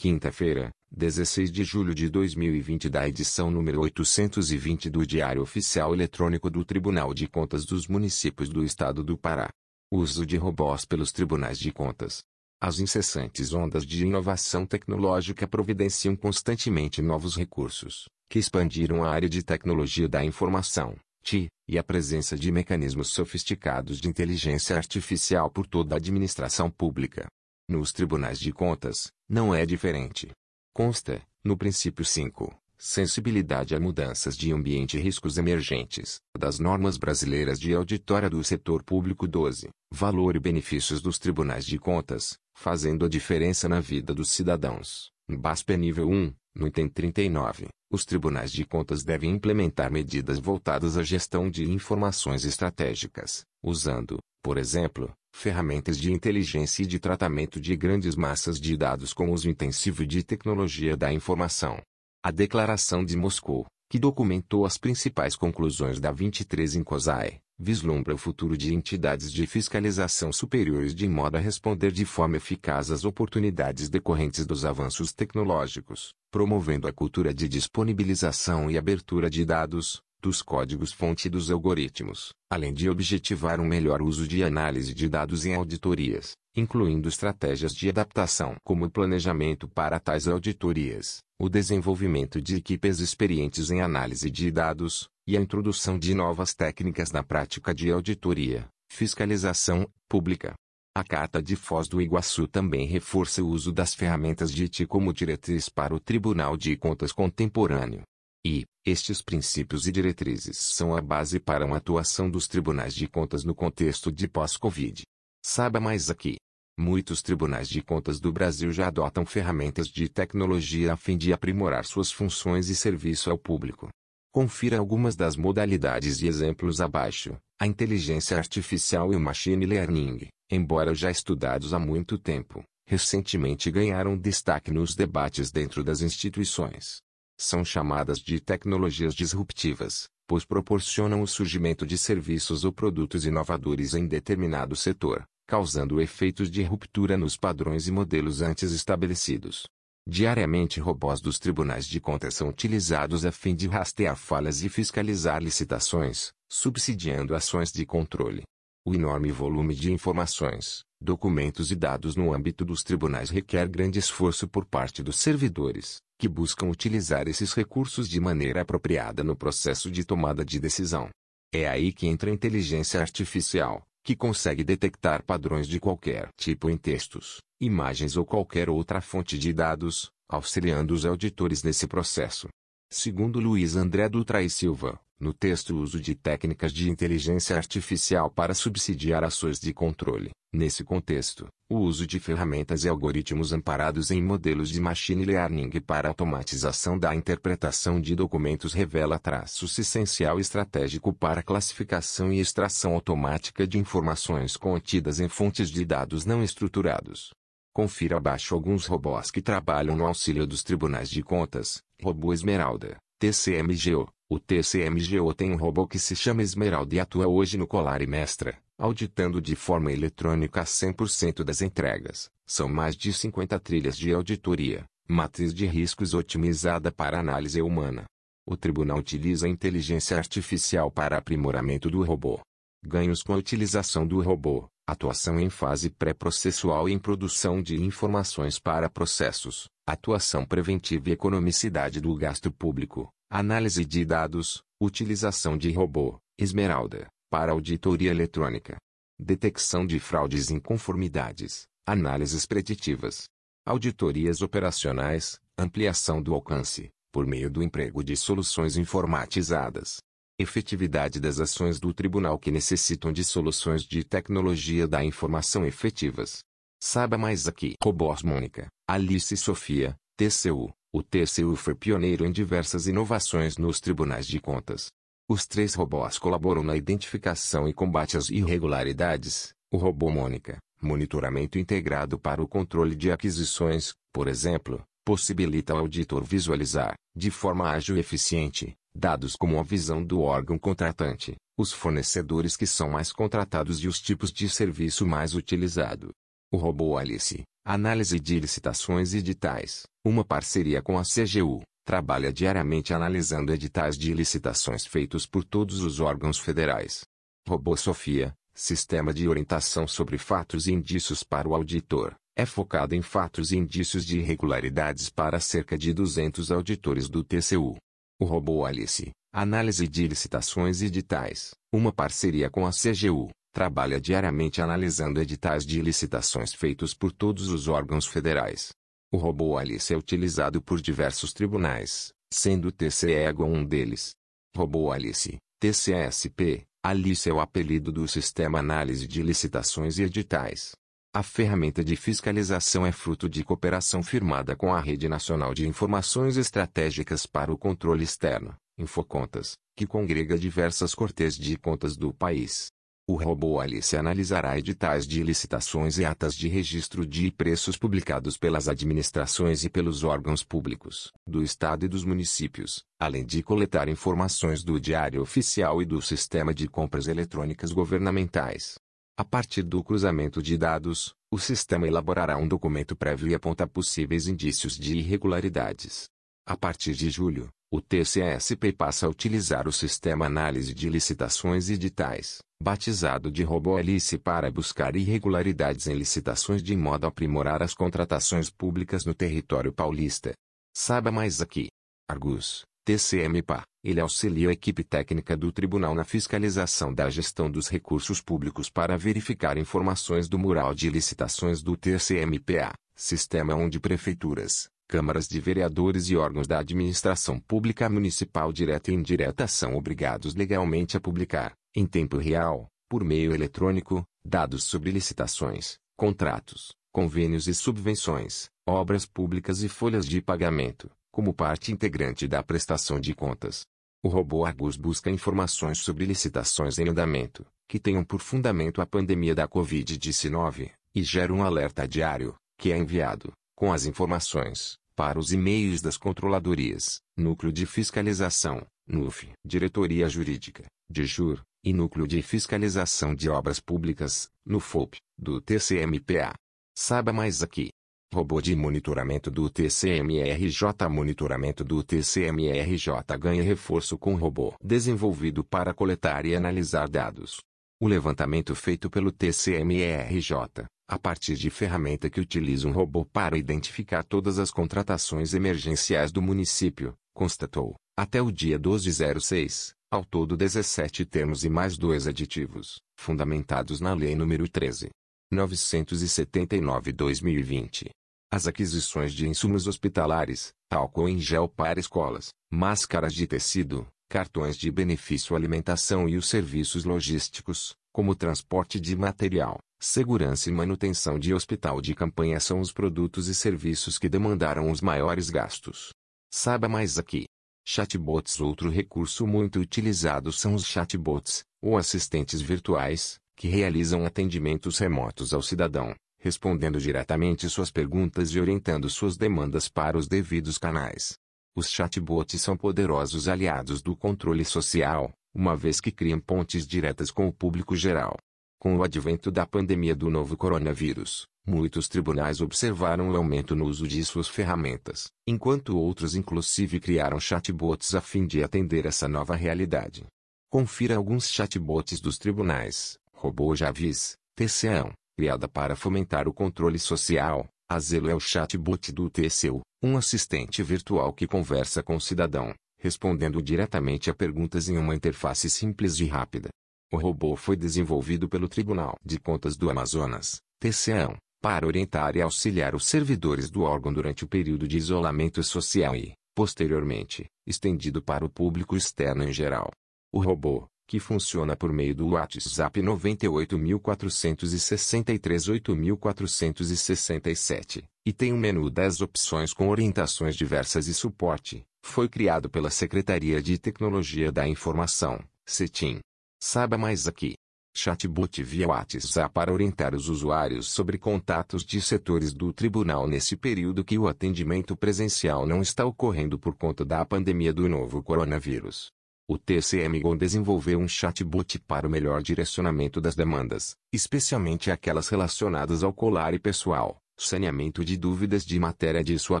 Quinta-feira, 16 de julho de 2020 da edição número 820 do Diário Oficial Eletrônico do Tribunal de Contas dos Municípios do Estado do Pará. Uso de robôs pelos tribunais de contas. As incessantes ondas de inovação tecnológica providenciam constantemente novos recursos, que expandiram a área de tecnologia da informação, TI, e a presença de mecanismos sofisticados de inteligência artificial por toda a administração pública. Nos tribunais de contas, não é diferente. Consta, no princípio 5, sensibilidade a mudanças de ambiente e riscos emergentes, das normas brasileiras de auditória do setor público 12, valor e benefícios dos tribunais de contas, fazendo a diferença na vida dos cidadãos. BASP nível 1, no item 39, os tribunais de contas devem implementar medidas voltadas à gestão de informações estratégicas, usando, por exemplo, ferramentas de inteligência e de tratamento de grandes massas de dados com uso intensivo de tecnologia da informação. A Declaração de Moscou, que documentou as principais conclusões da 23 em COSAE, vislumbra o futuro de entidades de fiscalização superiores de modo a responder de forma eficaz às oportunidades decorrentes dos avanços tecnológicos, promovendo a cultura de disponibilização e abertura de dados, dos códigos-fonte e dos algoritmos, além de objetivar um melhor uso de análise de dados em auditorias, incluindo estratégias de adaptação como o planejamento para tais auditorias, o desenvolvimento de equipes experientes em análise de dados, e a introdução de novas técnicas na prática de auditoria, fiscalização, pública. A Carta de Foz do Iguaçu também reforça o uso das ferramentas de IT como diretriz para o Tribunal de Contas contemporâneo, e, estes princípios e diretrizes são a base para uma atuação dos tribunais de contas no contexto de pós-Covid. Saiba mais aqui. Muitos tribunais de contas do Brasil já adotam ferramentas de tecnologia a fim de aprimorar suas funções e serviço ao público. Confira algumas das modalidades e exemplos abaixo. A inteligência artificial e o machine learning, embora já estudados há muito tempo, recentemente ganharam destaque nos debates dentro das instituições são chamadas de tecnologias disruptivas, pois proporcionam o surgimento de serviços ou produtos inovadores em determinado setor, causando efeitos de ruptura nos padrões e modelos antes estabelecidos. Diariamente robôs dos tribunais de contas são utilizados a fim de rastrear falhas e fiscalizar licitações, subsidiando ações de controle. O enorme volume de informações, documentos e dados no âmbito dos tribunais requer grande esforço por parte dos servidores, que buscam utilizar esses recursos de maneira apropriada no processo de tomada de decisão. É aí que entra a inteligência artificial, que consegue detectar padrões de qualquer tipo em textos, imagens ou qualquer outra fonte de dados, auxiliando os auditores nesse processo. Segundo Luiz André Dutra e Silva, no texto o uso de técnicas de inteligência artificial para subsidiar ações de controle, Nesse contexto, o uso de ferramentas e algoritmos amparados em modelos de machine learning para automatização da interpretação de documentos revela traços essencial estratégico para classificação e extração automática de informações contidas em fontes de dados não estruturados. Confira abaixo alguns robôs que trabalham no auxílio dos tribunais de contas. Robô Esmeralda, TCMGO. O TCMGO tem um robô que se chama Esmeralda e atua hoje no Colar e Mestra, auditando de forma eletrônica 100% das entregas. São mais de 50 trilhas de auditoria, matriz de riscos otimizada para análise humana. O tribunal utiliza a inteligência artificial para aprimoramento do robô. Ganhos com a utilização do robô, atuação em fase pré-processual e em produção de informações para processos, atuação preventiva e economicidade do gasto público, análise de dados, utilização de robô, Esmeralda, para auditoria eletrônica, detecção de fraudes e inconformidades, análises preditivas, auditorias operacionais, ampliação do alcance, por meio do emprego de soluções informatizadas, efetividade das ações do tribunal que necessitam de soluções de tecnologia da informação efetivas. Saiba mais aqui. Robôs Mônica, Alice e Sofia, TCU. O TCU foi pioneiro em diversas inovações nos tribunais de contas. Os três robôs colaboram na identificação e combate às irregularidades. O robô Mônica, monitoramento integrado para o controle de aquisições, por exemplo, possibilita ao auditor visualizar, de forma ágil e eficiente, dados como a visão do órgão contratante, os fornecedores que são mais contratados e os tipos de serviço mais utilizado. O robô Alice, Análise de licitações e editais, uma parceria com a CGU, trabalha diariamente analisando editais de licitações feitos por todos os órgãos federais. Robô Sofia, sistema de orientação sobre fatos e indícios para o auditor, é focado em fatos e indícios de irregularidades para cerca de 200 auditores do TCU. O robô Alice, análise de licitações e editais, uma parceria com a CGU, trabalha diariamente analisando editais de licitações feitos por todos os órgãos federais. O robô Alice é utilizado por diversos tribunais, sendo o TCE um deles. Robô Alice, TCSP, Alice é o apelido do Sistema Análise de Licitações e Editais. A ferramenta de fiscalização é fruto de cooperação firmada com a Rede Nacional de Informações Estratégicas para o Controle Externo, Infocontas, que congrega diversas cortes de contas do país. O robô Alice analisará editais de licitações e atas de registro de preços publicados pelas administrações e pelos órgãos públicos do Estado e dos municípios, além de coletar informações do Diário Oficial e do Sistema de Compras Eletrônicas Governamentais. A partir do cruzamento de dados, o sistema elaborará um documento prévio e aponta possíveis indícios de irregularidades. A partir de julho, o TCSP passa a utilizar o sistema análise de licitações e editais, batizado de RoboAlice para buscar irregularidades em licitações de modo a aprimorar as contratações públicas no território paulista. Saiba mais aqui. Argus, TCMPA, ele auxilia a equipe técnica do tribunal na fiscalização da gestão dos recursos públicos para verificar informações do mural de licitações do TCMPA, sistema onde prefeituras, câmaras de vereadores e órgãos da administração pública municipal direta e indireta são obrigados legalmente a publicar, em tempo real, por meio eletrônico, dados sobre licitações, contratos, convênios e subvenções, obras públicas e folhas de pagamento, como parte integrante da prestação de contas. O robô Argus busca informações sobre licitações em andamento, que tenham por fundamento a pandemia da Covid-19, e gera um alerta diário, que é enviado, com as informações, para os e-mails das controladorias, Núcleo de Fiscalização, NUF, Diretoria Jurídica, DIJUR, e Núcleo de Fiscalização de Obras Públicas, NUFOP, do TCMPA. Saiba mais aqui. Robô de monitoramento do TCMRJ Monitoramento do TCMRJ ganha reforço com robô desenvolvido para coletar e analisar dados. O levantamento feito pelo TCMRJ, a partir de ferramenta que utiliza um robô para identificar todas as contratações emergenciais do município, constatou, até o dia 1206, ao todo 17 termos e mais dois aditivos, fundamentados na Lei nº 13. 979-2020. As aquisições de insumos hospitalares, álcool em gel para escolas, máscaras de tecido, cartões de benefício alimentação e os serviços logísticos, como transporte de material, segurança e manutenção de hospital de campanha são os produtos e serviços que demandaram os maiores gastos. Saiba mais aqui. Chatbots Outro recurso muito utilizado são os chatbots, ou assistentes virtuais, que realizam atendimentos remotos ao cidadão, respondendo diretamente suas perguntas e orientando suas demandas para os devidos canais. Os chatbots são poderosos aliados do controle social, uma vez que criam pontes diretas com o público geral. Com o advento da pandemia do novo coronavírus, muitos tribunais observaram o aumento no uso de suas ferramentas, enquanto outros inclusive criaram chatbots a fim de atender essa nova realidade. Confira alguns chatbots dos tribunais. Robô Javis, TCE, criada para fomentar o controle social, a Zelo é o chatbot do TCU, um assistente virtual que conversa com o cidadão, respondendo diretamente a perguntas em uma interface simples e rápida. O robô foi desenvolvido pelo Tribunal de Contas do Amazonas, TCE, para orientar e auxiliar os servidores do órgão durante o período de isolamento social e, posteriormente, estendido para o público externo em geral. O robô, que funciona por meio do WhatsApp 984638467, e tem um menu 10 opções com orientações diversas e suporte, foi criado pela Secretaria de Tecnologia da Informação, CETIM. Saiba mais aqui. Chatbot via WhatsApp para orientar os usuários sobre contatos de setores do tribunal nesse período que o atendimento presencial não está ocorrendo por conta da pandemia do novo coronavírus. O TCM-GO desenvolveu um chatbot para o melhor direcionamento das demandas, especialmente aquelas relacionadas ao colar e pessoal, saneamento de dúvidas de matéria de sua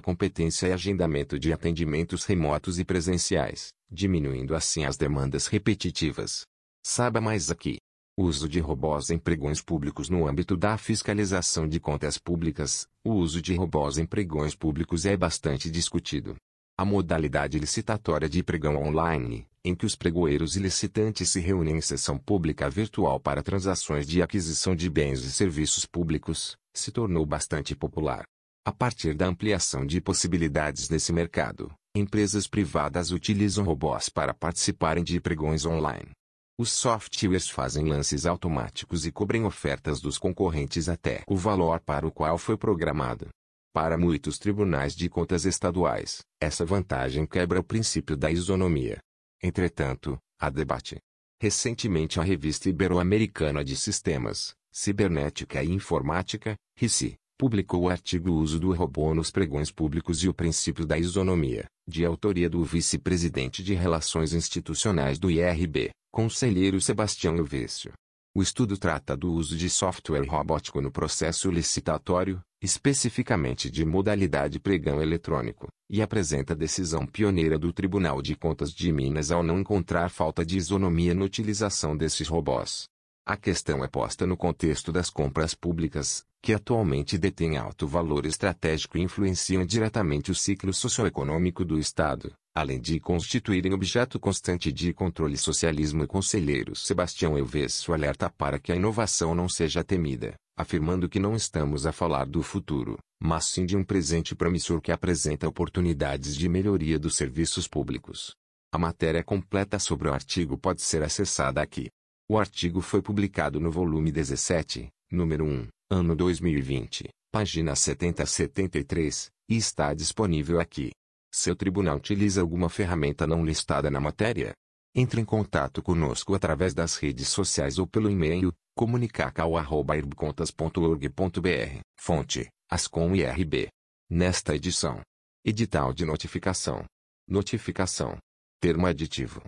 competência e agendamento de atendimentos remotos e presenciais, diminuindo assim as demandas repetitivas. Saiba mais aqui. Uso de robôs em pregões públicos no âmbito da fiscalização de contas públicas. O uso de robôs em pregões públicos é bastante discutido. A modalidade licitatória de pregão online, em que os pregoeiros e licitantes se reúnem em sessão pública virtual para transações de aquisição de bens e serviços públicos, se tornou bastante popular. A partir da ampliação de possibilidades nesse mercado, empresas privadas utilizam robôs para participarem de pregões online. Os softwares fazem lances automáticos e cobrem ofertas dos concorrentes até o valor para o qual foi programado. Para muitos tribunais de contas estaduais, essa vantagem quebra o princípio da isonomia. Entretanto, há debate. Recentemente a revista Ibero-Americana de Sistemas, Cibernética e Informática, RICI, publicou o artigo Uso do robô nos pregões públicos e o princípio da isonomia, de autoria do vice-presidente de Relações Institucionais do IRB, Conselheiro Sebastião Elvésio. O estudo trata do uso de software robótico no processo licitatório, especificamente de modalidade pregão eletrônico, e apresenta decisão pioneira do Tribunal de Contas de Minas ao não encontrar falta de isonomia na utilização desses robôs. A questão é posta no contexto das compras públicas, que atualmente detêm alto valor estratégico e influenciam diretamente o ciclo socioeconômico do Estado, além de constituírem objeto constante de controle socialismo e conselheiro Sebastião Elvesso alerta para que a inovação não seja temida, afirmando que não estamos a falar do futuro, mas sim de um presente promissor que apresenta oportunidades de melhoria dos serviços públicos. A matéria completa sobre o artigo pode ser acessada aqui. O artigo foi publicado no volume 17, número 1, ano 2020, página 70 a 73, e está disponível aqui. Seu tribunal utiliza alguma ferramenta não listada na matéria? Entre em contato conosco através das redes sociais ou pelo e-mail comunicacal.irbcontas.org.br. Fonte: Ascom IRB. Nesta edição. Edital de notificação. Notificação. Termo aditivo.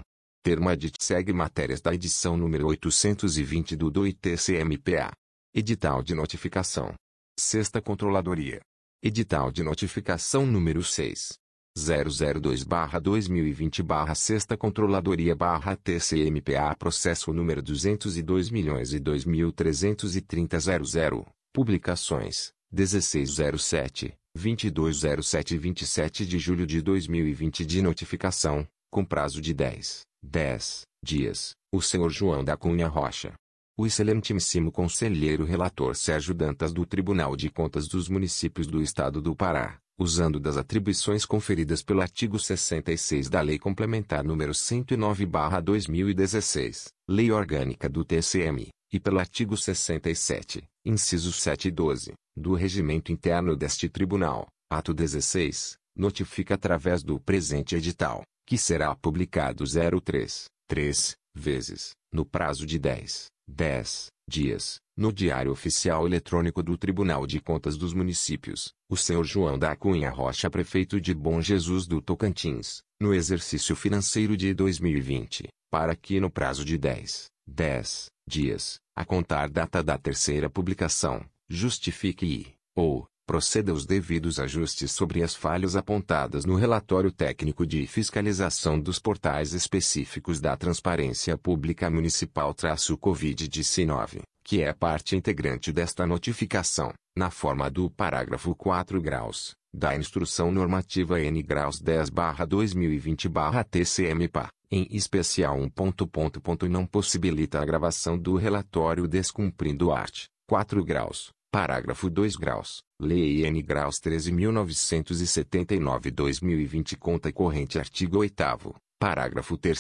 Termo adit segue matérias da edição número 820 do DOI-TCMPA. Edital de notificação. Sexta Controladoria. Edital de notificação número 6. 002-2020 Sexta Controladoria TCMPA Processo número 202 milhões 2.330 Publicações 1607, 2207 e 27 de julho de 2020 de notificação, com prazo de 10, 10 dias, o senhor João da Cunha Rocha. O excelentíssimo conselheiro relator Sérgio Dantas do Tribunal de Contas dos Municípios do Estado do Pará, usando das atribuições conferidas pelo artigo 66 da Lei Complementar nº 109/2016, Lei Orgânica do TCM, e pelo artigo 67, incisos 7 e 12, do Regimento Interno deste Tribunal, ato 16, notifica através do presente edital que será publicado 03, 3, vezes, no prazo de 10, 10 dias, no Diário Oficial Eletrônico do Tribunal de Contas dos Municípios, o senhor João da Cunha Rocha Prefeito de Bom Jesus do Tocantins, no exercício financeiro de 2020, para que no prazo de 10, 10 dias, a contar data da terceira publicação, justifique e, ou, proceda aos devidos ajustes sobre as falhas apontadas no relatório técnico de fiscalização dos portais específicos da Transparência Pública Municipal-Covid-19, que é parte integrante desta notificação, na forma do parágrafo 4 graus, da Instrução Normativa N graus 10-2020-TCMPA, em especial um ponto ponto ponto não possibilita a gravação do relatório descumprindo art. 4 graus, parágrafo 2 graus, Lei N graus 13.979-2020 Conta corrente artigo 8 parágrafo 3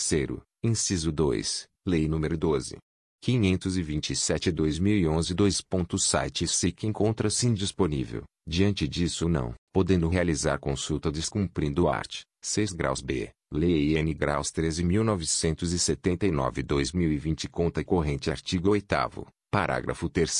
inciso 2, Lei nº 12. 527-2011 2. Site SIC encontra-se indisponível, diante disso não, podendo realizar consulta descumprindo art. 6 graus B, Lei N graus 13.979-2020 Conta corrente artigo 8 parágrafo 3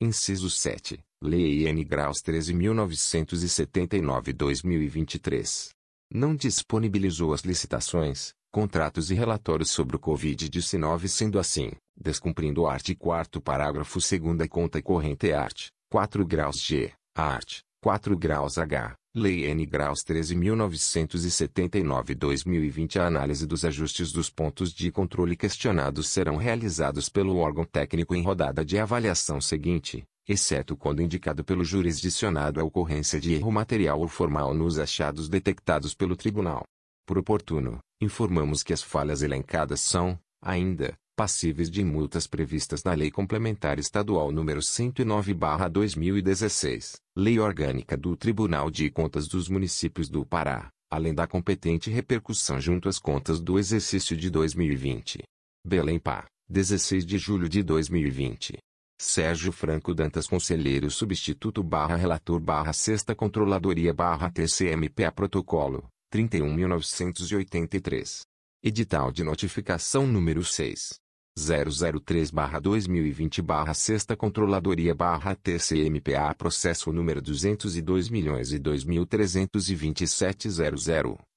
inciso 7, Lei N. Graus 13.979-2023. Não disponibilizou as licitações, contratos e relatórios sobre o Covid-19 sendo assim, descumprindo o art. 4 parágrafo 2 conta corrente art. 4 graus G, Art. 4 graus H. Lei N graus 13.979-2020 A análise dos ajustes dos pontos de controle questionados serão realizados pelo órgão técnico em rodada de avaliação seguinte, exceto quando indicado pelo jurisdicionado a ocorrência de erro material ou formal nos achados detectados pelo tribunal. Por oportuno, informamos que as falhas elencadas são, ainda, passíveis de multas previstas na Lei Complementar Estadual nº 109/2016, Lei Orgânica do Tribunal de Contas dos Municípios do Pará, além da competente repercussão junto às contas do exercício de 2020. Belém Pá, 16 de julho de 2020. Sérgio Franco Dantas Conselheiro Substituto barra Relator barra Sexta Controladoria barra TCMPA Protocolo, 31.983. Edital de notificação número 6. 003-2020-6 Controladoria-TCMPA Processo número 202 milhões e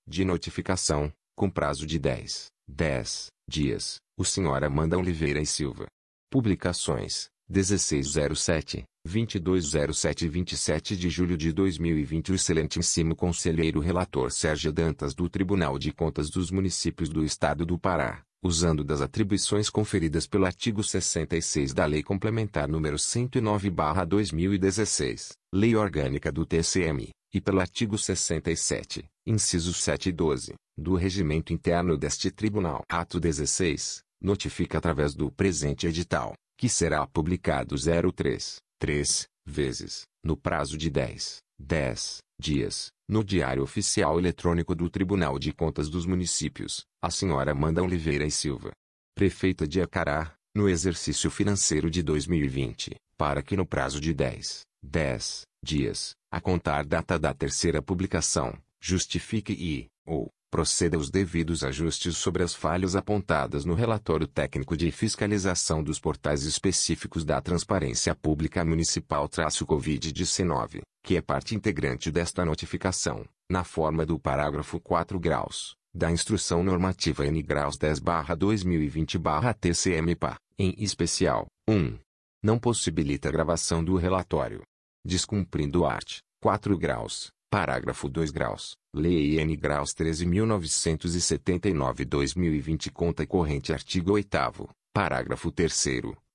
de notificação, com prazo de 10, 10 dias, o Sr. Amanda Oliveira e Silva. Publicações, 1607, 2207 e 27 de julho de 2020 O excelentíssimo conselheiro relator Sérgio Dantas do Tribunal de Contas dos Municípios do Estado do Pará usando das atribuições conferidas pelo artigo 66 da Lei Complementar nº 109/2016, Lei Orgânica do TCM, e pelo artigo 67, incisos 7 e 12, do Regimento Interno deste Tribunal. Ato 16, notifica através do presente edital, que será publicado 03, 3, vezes, no prazo de 10, 10 dias, no Diário Oficial Eletrônico do Tribunal de Contas dos Municípios, a senhora Amanda Oliveira e Silva, prefeita de Acará, no exercício financeiro de 2020, para que no prazo de 10, 10 dias, a contar data da terceira publicação, justifique e, ou, proceda aos devidos ajustes sobre as falhas apontadas no relatório técnico de fiscalização dos portais específicos da Transparência Pública Municipal-Covid-19, que é parte integrante desta notificação, na forma do parágrafo 4 graus, da Instrução Normativa N graus 10-2020-TCM-PA, em especial, 1. Não possibilita a gravação do relatório. Descumprindo art. 4 graus, Parágrafo 2 graus. Lei N graus 13.979-2020 Conta corrente Artigo 8 Parágrafo 3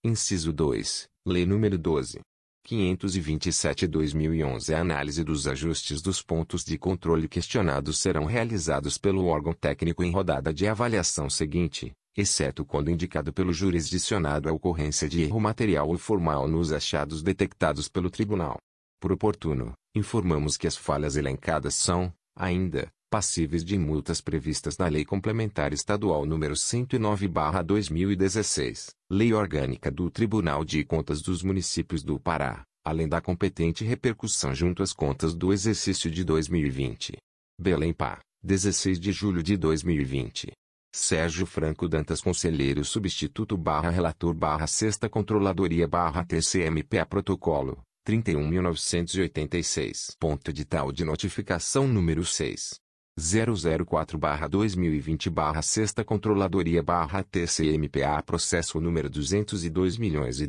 Inciso 2. Lei nº 12. 527-2011 A análise dos ajustes dos pontos de controle questionados serão realizados pelo órgão técnico em rodada de avaliação seguinte, exceto quando indicado pelo jurisdicionado a ocorrência de erro material ou formal nos achados detectados pelo tribunal. Por oportuno, informamos que as falhas elencadas são, ainda, passíveis de multas previstas na Lei Complementar Estadual nº 109/2016, Lei Orgânica do Tribunal de Contas dos Municípios do Pará, além da competente repercussão junto às contas do exercício de 2020. Belém Pá, 16 de julho de 2020. Sérgio Franco Dantas Conselheiro Substituto barra Relator barra Sexta Controladoria barra TCMPA Protocolo, 31.986. Ponto edital de notificação número 6. 004-2020 Sexta Controladoria TCMPA Processo número 202 milhões e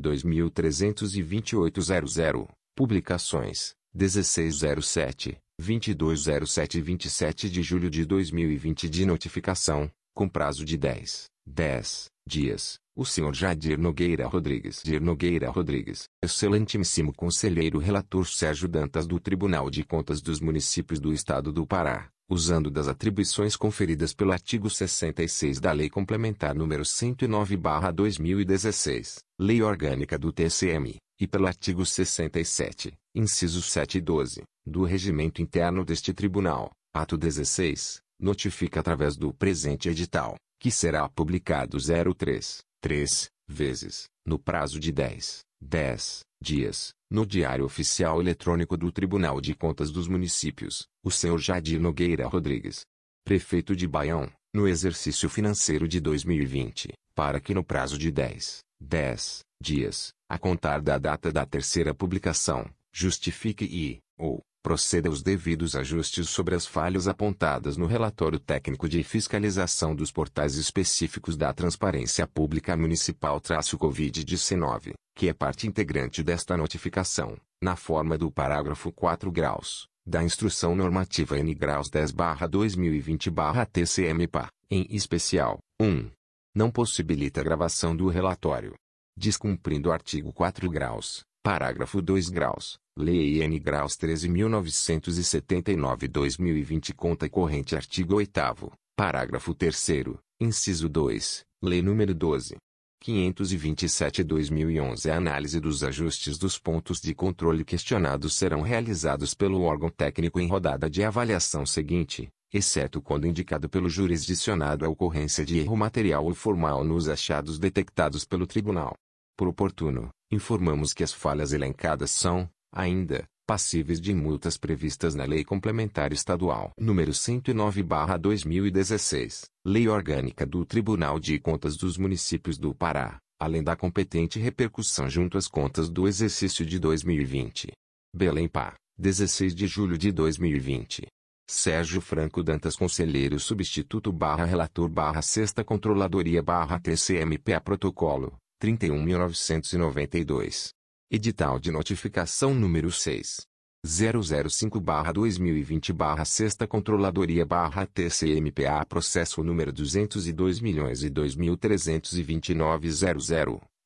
Publicações, 1607, 2207 e 27 de julho de 2020 de notificação, com prazo de 10, 10 dias, o Sr. Jadir Nogueira Rodrigues. Jadir Nogueira Rodrigues, excelentíssimo conselheiro relator Sérgio Dantas do Tribunal de Contas dos Municípios do Estado do Pará, usando das atribuições conferidas pelo artigo 66 da Lei Complementar nº 109/2016, Lei Orgânica do TCM, e pelo artigo 67, incisos 7 e 12, do Regimento Interno deste Tribunal, ato 16, notifica através do presente edital, que será publicado 03 três vezes, no prazo de 10, 10 dias, no Diário Oficial Eletrônico do Tribunal de Contas dos Municípios, o Sr. Jadir Nogueira Rodrigues, prefeito de Baião, no exercício financeiro de 2020, para que no prazo de 10, 10 dias, a contar da data da terceira publicação, justifique e, ou, proceda aos devidos ajustes sobre as falhas apontadas no relatório técnico de fiscalização dos portais específicos da Transparência Pública Municipal-Covid-19, que é parte integrante desta notificação, na forma do parágrafo 4 graus, da Instrução Normativa N graus 10/2020/TCM-PA, em especial, 1. Não possibilita a gravação do relatório. Descumprindo o artigo 4 graus, parágrafo 2 graus, Lei N graus 13.979-2020 conta corrente artigo 8 parágrafo 3 inciso 2, Lei nº 12. 527-2011 A análise dos ajustes dos pontos de controle questionados serão realizados pelo órgão técnico em rodada de avaliação seguinte, exceto quando indicado pelo jurisdicionado a ocorrência de erro material ou formal nos achados detectados pelo tribunal. Por oportuno, informamos que as falhas elencadas são, ainda, passíveis de multas previstas na Lei Complementar Estadual número 109/2016, Lei Orgânica do Tribunal de Contas dos Municípios do Pará, além da competente repercussão junto às contas do exercício de 2020. Belém Pá, 16 de julho de 2020. Sérgio Franco Dantas Conselheiro Substituto barra Relator barra Sexta Controladoria barra TCMPA Protocolo, 31.992. Edital de notificação número 6. 005-2020 Sexta Controladoria TCMPA Processo número 202 milhões e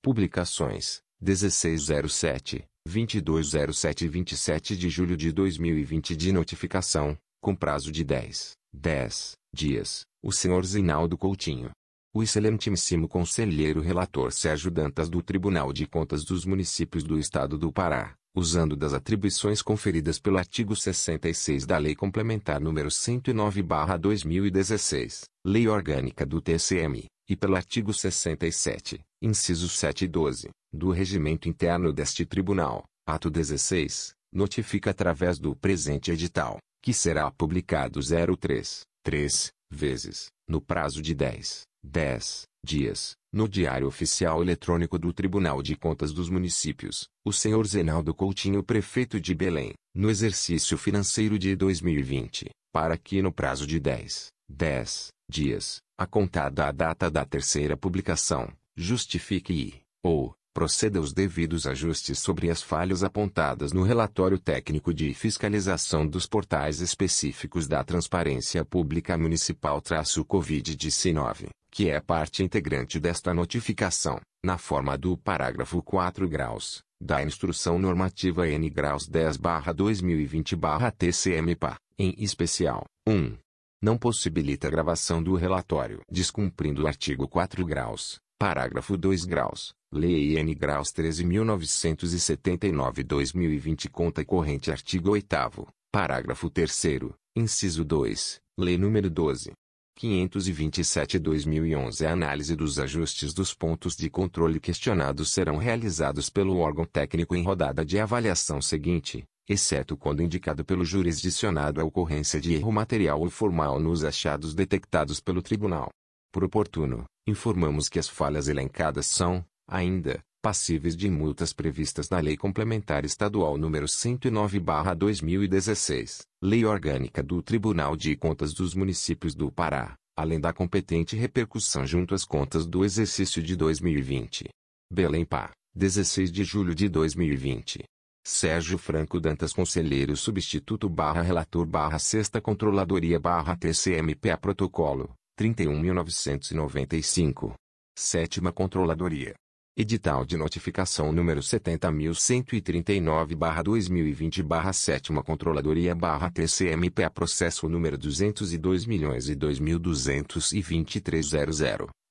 Publicações, 1607, 2207 e 27 de julho de 2020 de notificação, com prazo de 10, 10 dias, o senhor Zinaldo Coutinho, o excelentíssimo conselheiro relator Sérgio Dantas do Tribunal de Contas dos Municípios do Estado do Pará, usando das atribuições conferidas pelo artigo 66 da Lei Complementar nº 109/2016, Lei Orgânica do TCM, e pelo artigo 67, incisos 7 e 12, do Regimento Interno deste Tribunal, ato 16, notifica através do presente edital, que será publicado 03, 3, vezes, no prazo de 10 10 dias, no Diário Oficial Eletrônico do Tribunal de Contas dos Municípios, o senhor Zenaldo Coutinho Prefeito de Belém, no exercício financeiro de 2020, para que no prazo de 10, 10 dias, a contada a data da terceira publicação, justifique e, ou, proceda os devidos ajustes sobre as falhas apontadas no relatório técnico de fiscalização dos portais específicos da Transparência Pública Municipal-Covid-19, que é parte integrante desta notificação, na forma do parágrafo 4 graus, da Instrução Normativa N graus 10/2020/TCM-PA, em especial, 1. Não possibilita a gravação do relatório descumprindo o artigo 4 graus, parágrafo 2 graus, Lei N graus 13.979-2020 conta corrente artigo 8 parágrafo 3 inciso 2, Lei nº 12. 527-2011 A análise dos ajustes dos pontos de controle questionados serão realizados pelo órgão técnico em rodada de avaliação seguinte, exceto quando indicado pelo jurisdicionado a ocorrência de erro material ou formal nos achados detectados pelo tribunal. Por oportuno, informamos que as falhas elencadas são, ainda, passíveis de multas previstas na Lei Complementar Estadual nº 109/2016, Lei Orgânica do Tribunal de Contas dos Municípios do Pará, além da competente repercussão junto às contas do exercício de 2020. Belém Pá, 16 de julho de 2020. Sérgio Franco Dantas Conselheiro Substituto barra Relator barra Sexta Controladoria barra TCMPA Protocolo, 31.995. Sétima Controladoria. Edital de notificação número 70.139-2020-7 Controladoria-TCMPA Processo número 202 milhões e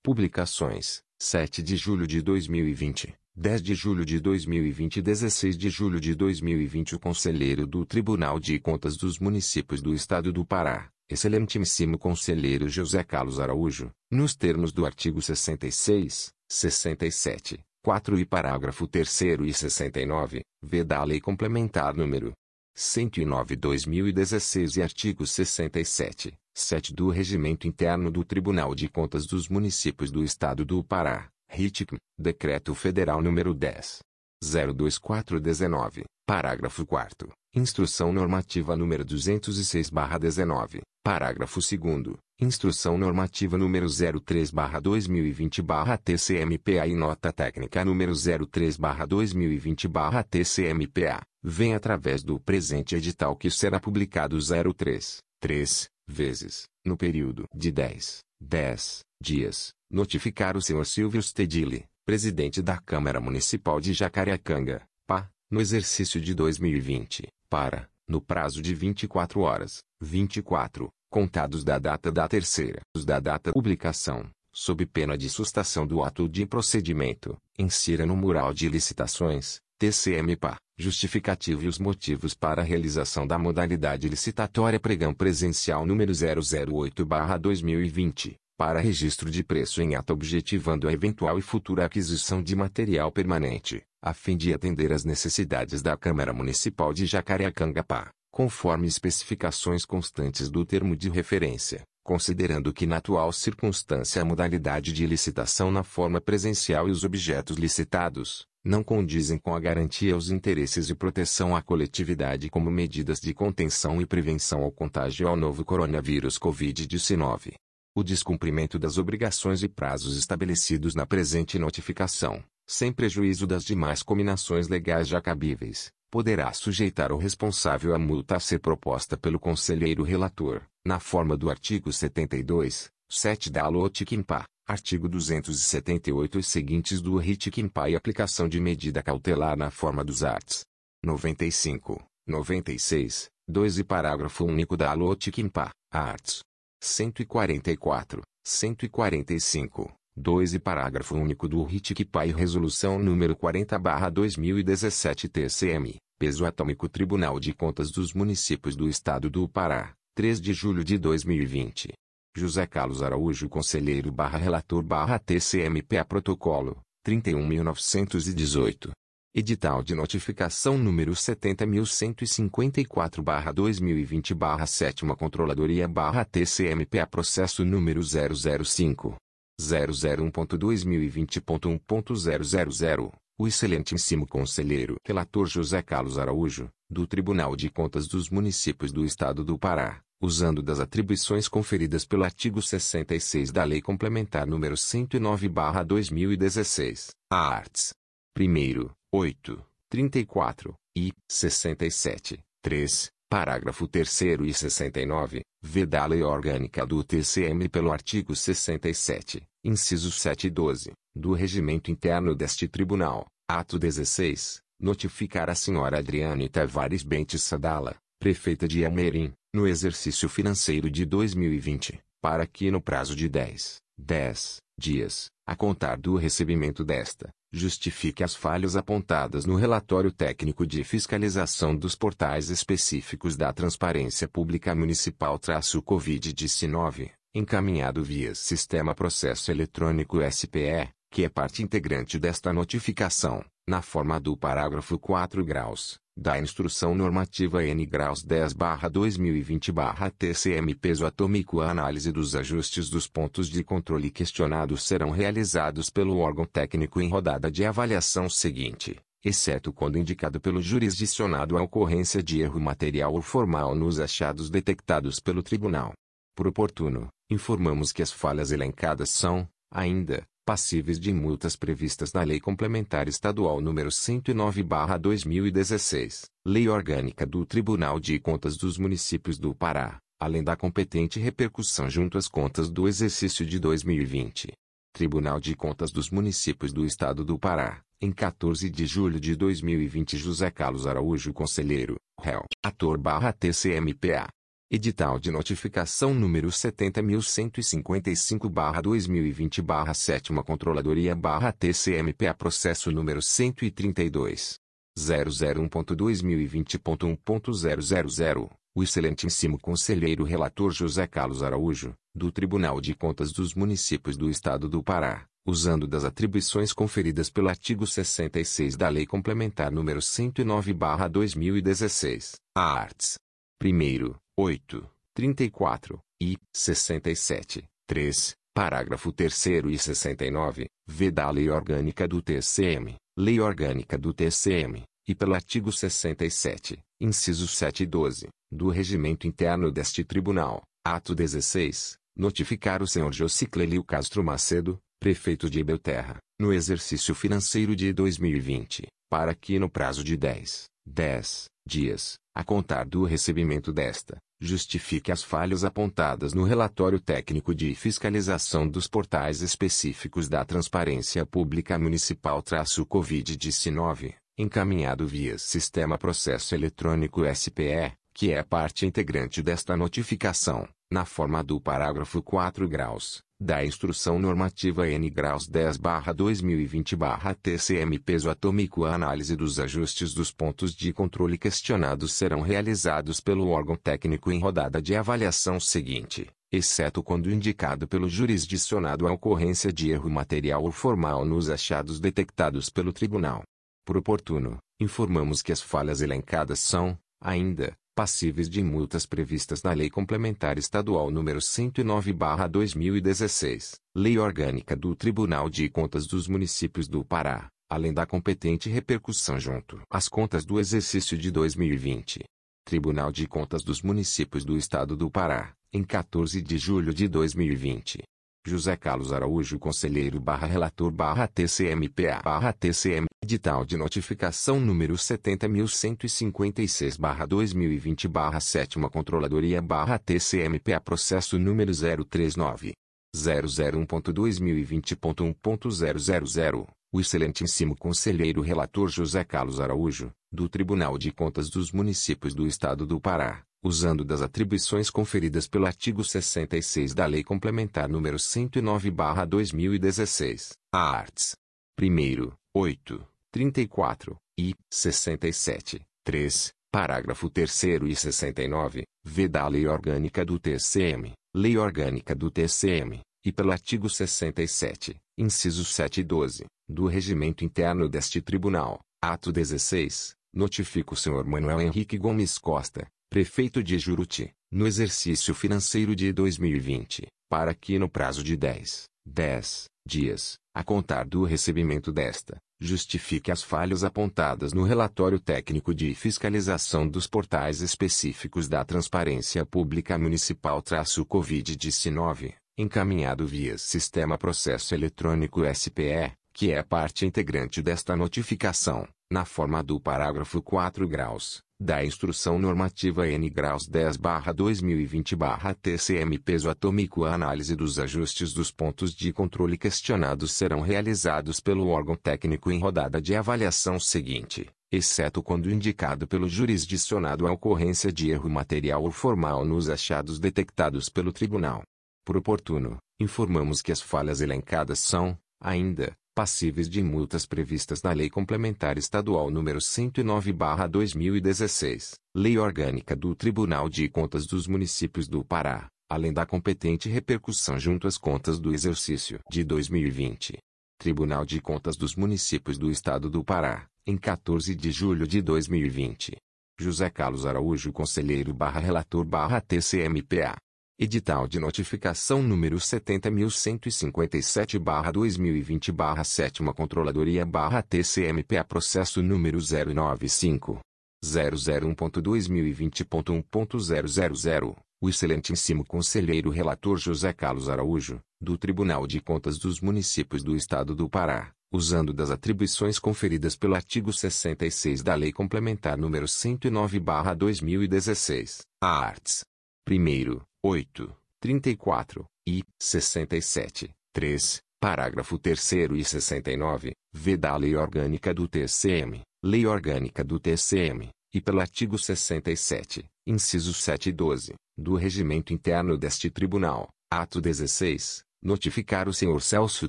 Publicações, 7 de julho de 2020, 10 de julho de 2020 e 16 de julho de 2020 O Conselheiro do Tribunal de Contas dos Municípios do Estado do Pará, Excelentíssimo Conselheiro José Carlos Araújo, nos termos do artigo 66, 67, 4 e parágrafo 3 e 69, v da Lei Complementar número 109/2016 e artigo 67, 7 do Regimento Interno do Tribunal de Contas dos Municípios do Estado do Pará, RITCM, Decreto Federal número 10. 02419, parágrafo 4 Instrução Normativa número 206/19, parágrafo 2 Instrução Normativa número 03/2020/TCMPA e Nota Técnica número 03/2020/TCMPA, vem através do presente edital que será publicado 03 3 vezes, no período de 10 10 dias, notificar o Sr. Silvio Stedile, presidente da Câmara Municipal de Jacareacanga, PA, no exercício de 2020, para, no prazo de 24 horas, 24 contados da data da terceira, da data publicação, sob pena de sustação do ato de procedimento, insira no mural de licitações, TCMPA, justificativo e os motivos para a realização da modalidade licitatória pregão presencial número 008-2020, para registro de preço em ato objetivando a eventual e futura aquisição de material permanente, a fim de atender às necessidades da Câmara Municipal de Jacareacanga-Pá conforme especificações constantes do termo de referência, considerando que na atual circunstância a modalidade de licitação na forma presencial e os objetos licitados, não condizem com a garantia aos interesses e proteção à coletividade como medidas de contenção e prevenção ao contágio ao novo coronavírus Covid-19. O descumprimento das obrigações e prazos estabelecidos na presente notificação, sem prejuízo das demais combinações legais já cabíveis, poderá sujeitar o responsável à multa a ser proposta pelo conselheiro relator, na forma do artigo 72, 7 da Alotiquimpa, artigo 278 e seguintes do Ritiquimpa e aplicação de medida cautelar na forma dos arts. 95, 96, 2 e parágrafo único da Alotiquimpa, arts. 144, 145, 2 e parágrafo único do RITICPAI Resolução número 40-2017 TCM, Peso Atômico Tribunal de Contas dos Municípios do Estado do Pará, 3 de julho de 2020. José Carlos Araújo Conselheiro barra Relator barra TCMPA Protocolo, 31.918. Edital de notificação número 70.154 barra 2020 barra 7 Controladoria barra TCMPA Processo número 005. 001.2020.1.000, o excelentíssimo conselheiro relator José Carlos Araújo, do Tribunal de Contas dos Municípios do Estado do Pará, usando das atribuições conferidas pelo artigo 66 da Lei Complementar nº 109/2016, a arts. 1 8, 34 e 67, 3, Parágrafo 3 e 69, v da Lei Orgânica do TCM pelo artigo 67, incisos 7 e 12, do Regimento Interno deste Tribunal, ato 16, notificar a senhora Adriane Tavares Bentes Sadala, prefeita de Amerim, no exercício financeiro de 2020, para que no prazo de 10, 10 dias, a contar do recebimento desta, justifique as falhas apontadas no relatório técnico de fiscalização dos portais específicos da Transparência Pública Municipal-Covid-19, encaminhado via Sistema Processo Eletrônico SPE, que é parte integrante desta notificação, na forma do parágrafo 4 graus, da Instrução Normativa N graus 10/2020/TCM peso atômico a análise dos ajustes dos pontos de controle questionados serão realizados pelo órgão técnico em rodada de avaliação seguinte, exceto quando indicado pelo jurisdicionado a ocorrência de erro material ou formal nos achados detectados pelo tribunal. Por oportuno, informamos que as falhas elencadas são, ainda, passíveis de multas previstas na Lei Complementar Estadual nº 109/2016, Lei Orgânica do Tribunal de Contas dos Municípios do Pará, além da competente repercussão junto às contas do exercício de 2020. Tribunal de Contas dos Municípios do Estado do Pará, em 14 de julho de 2020 José Carlos Araújo Conselheiro, réu, ator/TCMPA. Edital de notificação número 70.155-2020-7 Controladoria-TCMPA Processo número 132. 001.2020.1.000 O excelentíssimo conselheiro relator José Carlos Araújo, do Tribunal de Contas dos Municípios do Estado do Pará, usando das atribuições conferidas pelo artigo 66 da Lei Complementar número 109/2016, a arts. Primeiro, 8, 34 e 67, 3, parágrafo 3 e 69, v da Lei Orgânica do TCM, Lei Orgânica do TCM, e pelo artigo 67, incisos 7 e 12, do Regimento Interno deste Tribunal, ato 16, notificar o senhor Josiclélio Castro Macedo, prefeito de Belterra, no exercício financeiro de 2020, para que no prazo de 10, 10 dias, a contar do recebimento desta, justifique as falhas apontadas no relatório técnico de fiscalização dos portais específicos da Transparência Pública Municipal-Covid-19, encaminhado via Sistema Processo Eletrônico SPE, que é parte integrante desta notificação, na forma do parágrafo 4 graus, da Instrução Normativa N graus 10/2020/TCM peso atômico a análise dos ajustes dos pontos de controle questionados serão realizados pelo órgão técnico em rodada de avaliação seguinte, exceto quando indicado pelo jurisdicionado a ocorrência de erro material ou formal nos achados detectados pelo tribunal. Por oportuno, informamos que as falhas elencadas são, ainda, passíveis de multas previstas na Lei Complementar Estadual nº 109/2016, Lei Orgânica do Tribunal de Contas dos Municípios do Pará, além da competente repercussão junto às contas do exercício de 2020. Tribunal de Contas dos Municípios do Estado do Pará, em 14 de julho de 2020. José Carlos Araújo Conselheiro barra Relator barra TCMPA barra TCM Edital de notificação número 70.156 barra 2020 barra 7 Controladoria barra TCMPA Processo número 039. 001.2020.1.000 O excelentíssimo Conselheiro Relator José Carlos Araújo, do Tribunal de Contas dos Municípios do Estado do Pará usando das atribuições conferidas pelo artigo 66 da Lei Complementar nº 109/2016, a arts. 1 8, 34 e 67, 3, parágrafo 3 e 69, v da Lei Orgânica do TCM, Lei Orgânica do TCM, e pelo artigo 67, inciso 7 e 12, do Regimento Interno deste Tribunal, ato 16, notifica o senhor Manuel Henrique Gomes Costa, prefeito de Juruti, no exercício financeiro de 2020, para que no prazo de 10, 10 dias, a contar do recebimento desta, justifique as falhas apontadas no relatório técnico de fiscalização dos portais específicos da Transparência Pública Municipal-Covid-19, encaminhado via Sistema Processo Eletrônico SPE, que é parte integrante desta notificação, na forma do parágrafo 4 graus, da Instrução Normativa N graus 10/2020/TCM peso atômico a análise dos ajustes dos pontos de controle questionados serão realizados pelo órgão técnico em rodada de avaliação seguinte, exceto quando indicado pelo jurisdicionado a ocorrência de erro material ou formal nos achados detectados pelo tribunal. Por oportuno, informamos que as falhas elencadas são, ainda, passíveis de multas previstas na Lei Complementar Estadual nº 109/2016, Lei Orgânica do Tribunal de Contas dos Municípios do Pará, além da competente repercussão junto às contas do exercício de 2020. Tribunal de Contas dos Municípios do Estado do Pará, em 14 de julho de 2020. José Carlos Araújo Conselheiro barra Relator barra TCMPA. Edital de notificação número 70.157-2020-7 Controladoria-TCMPA Processo número 095. 001.2020.1.000 O excelentíssimo Conselheiro Relator José Carlos Araújo, do Tribunal de Contas dos Municípios do Estado do Pará, usando das atribuições conferidas pelo artigo 66 da Lei Complementar número 109/2016, a arts. Primeiro, 8, 34 e 67, 3, parágrafo 3 e 69, v da Lei Orgânica do TCM, Lei Orgânica do TCM, e pelo artigo 67, incisos 7 e 12, do Regimento Interno deste Tribunal, ato 16, notificar o senhor Celso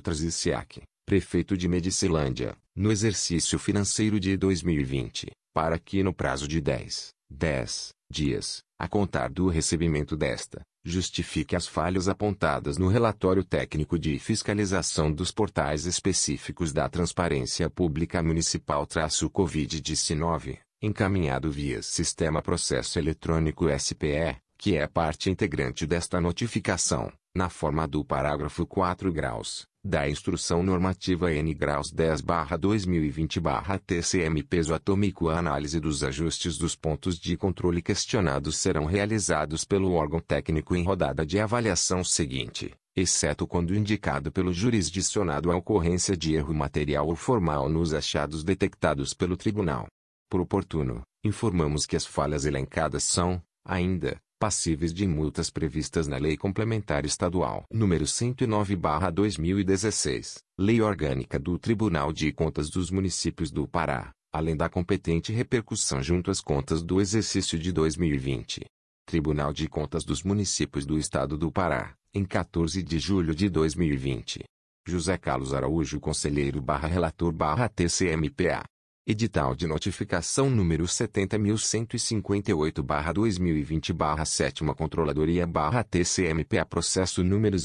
Trasiciac, prefeito de Medicilândia, no exercício financeiro de 2020, para que no prazo de 10, 10 dias, a contar do recebimento desta, justifique as falhas apontadas no relatório técnico de fiscalização dos portais específicos da Transparência Pública Municipal-Covid-19, encaminhado via Sistema Processo Eletrônico SPE, que é parte integrante desta notificação, na forma do parágrafo 4 graus, da Instrução Normativa N graus 10/2020/TCM peso atômico a análise dos ajustes dos pontos de controle questionados serão realizados pelo órgão técnico em rodada de avaliação seguinte, exceto quando indicado pelo jurisdicionado a ocorrência de erro material ou formal nos achados detectados pelo tribunal. Por oportuno, informamos que as falhas elencadas são, ainda, passíveis de multas previstas na Lei Complementar Estadual número 109/2016, Lei Orgânica do Tribunal de Contas dos Municípios do Pará, além da competente repercussão junto às contas do exercício de 2020. Tribunal de Contas dos Municípios do Estado do Pará, em 14 de julho de 2020. José Carlos Araújo Conselheiro barra Relator barra TCMPA. Edital de notificação número 70.158-2020-7 Controladoria TCMPA Processo número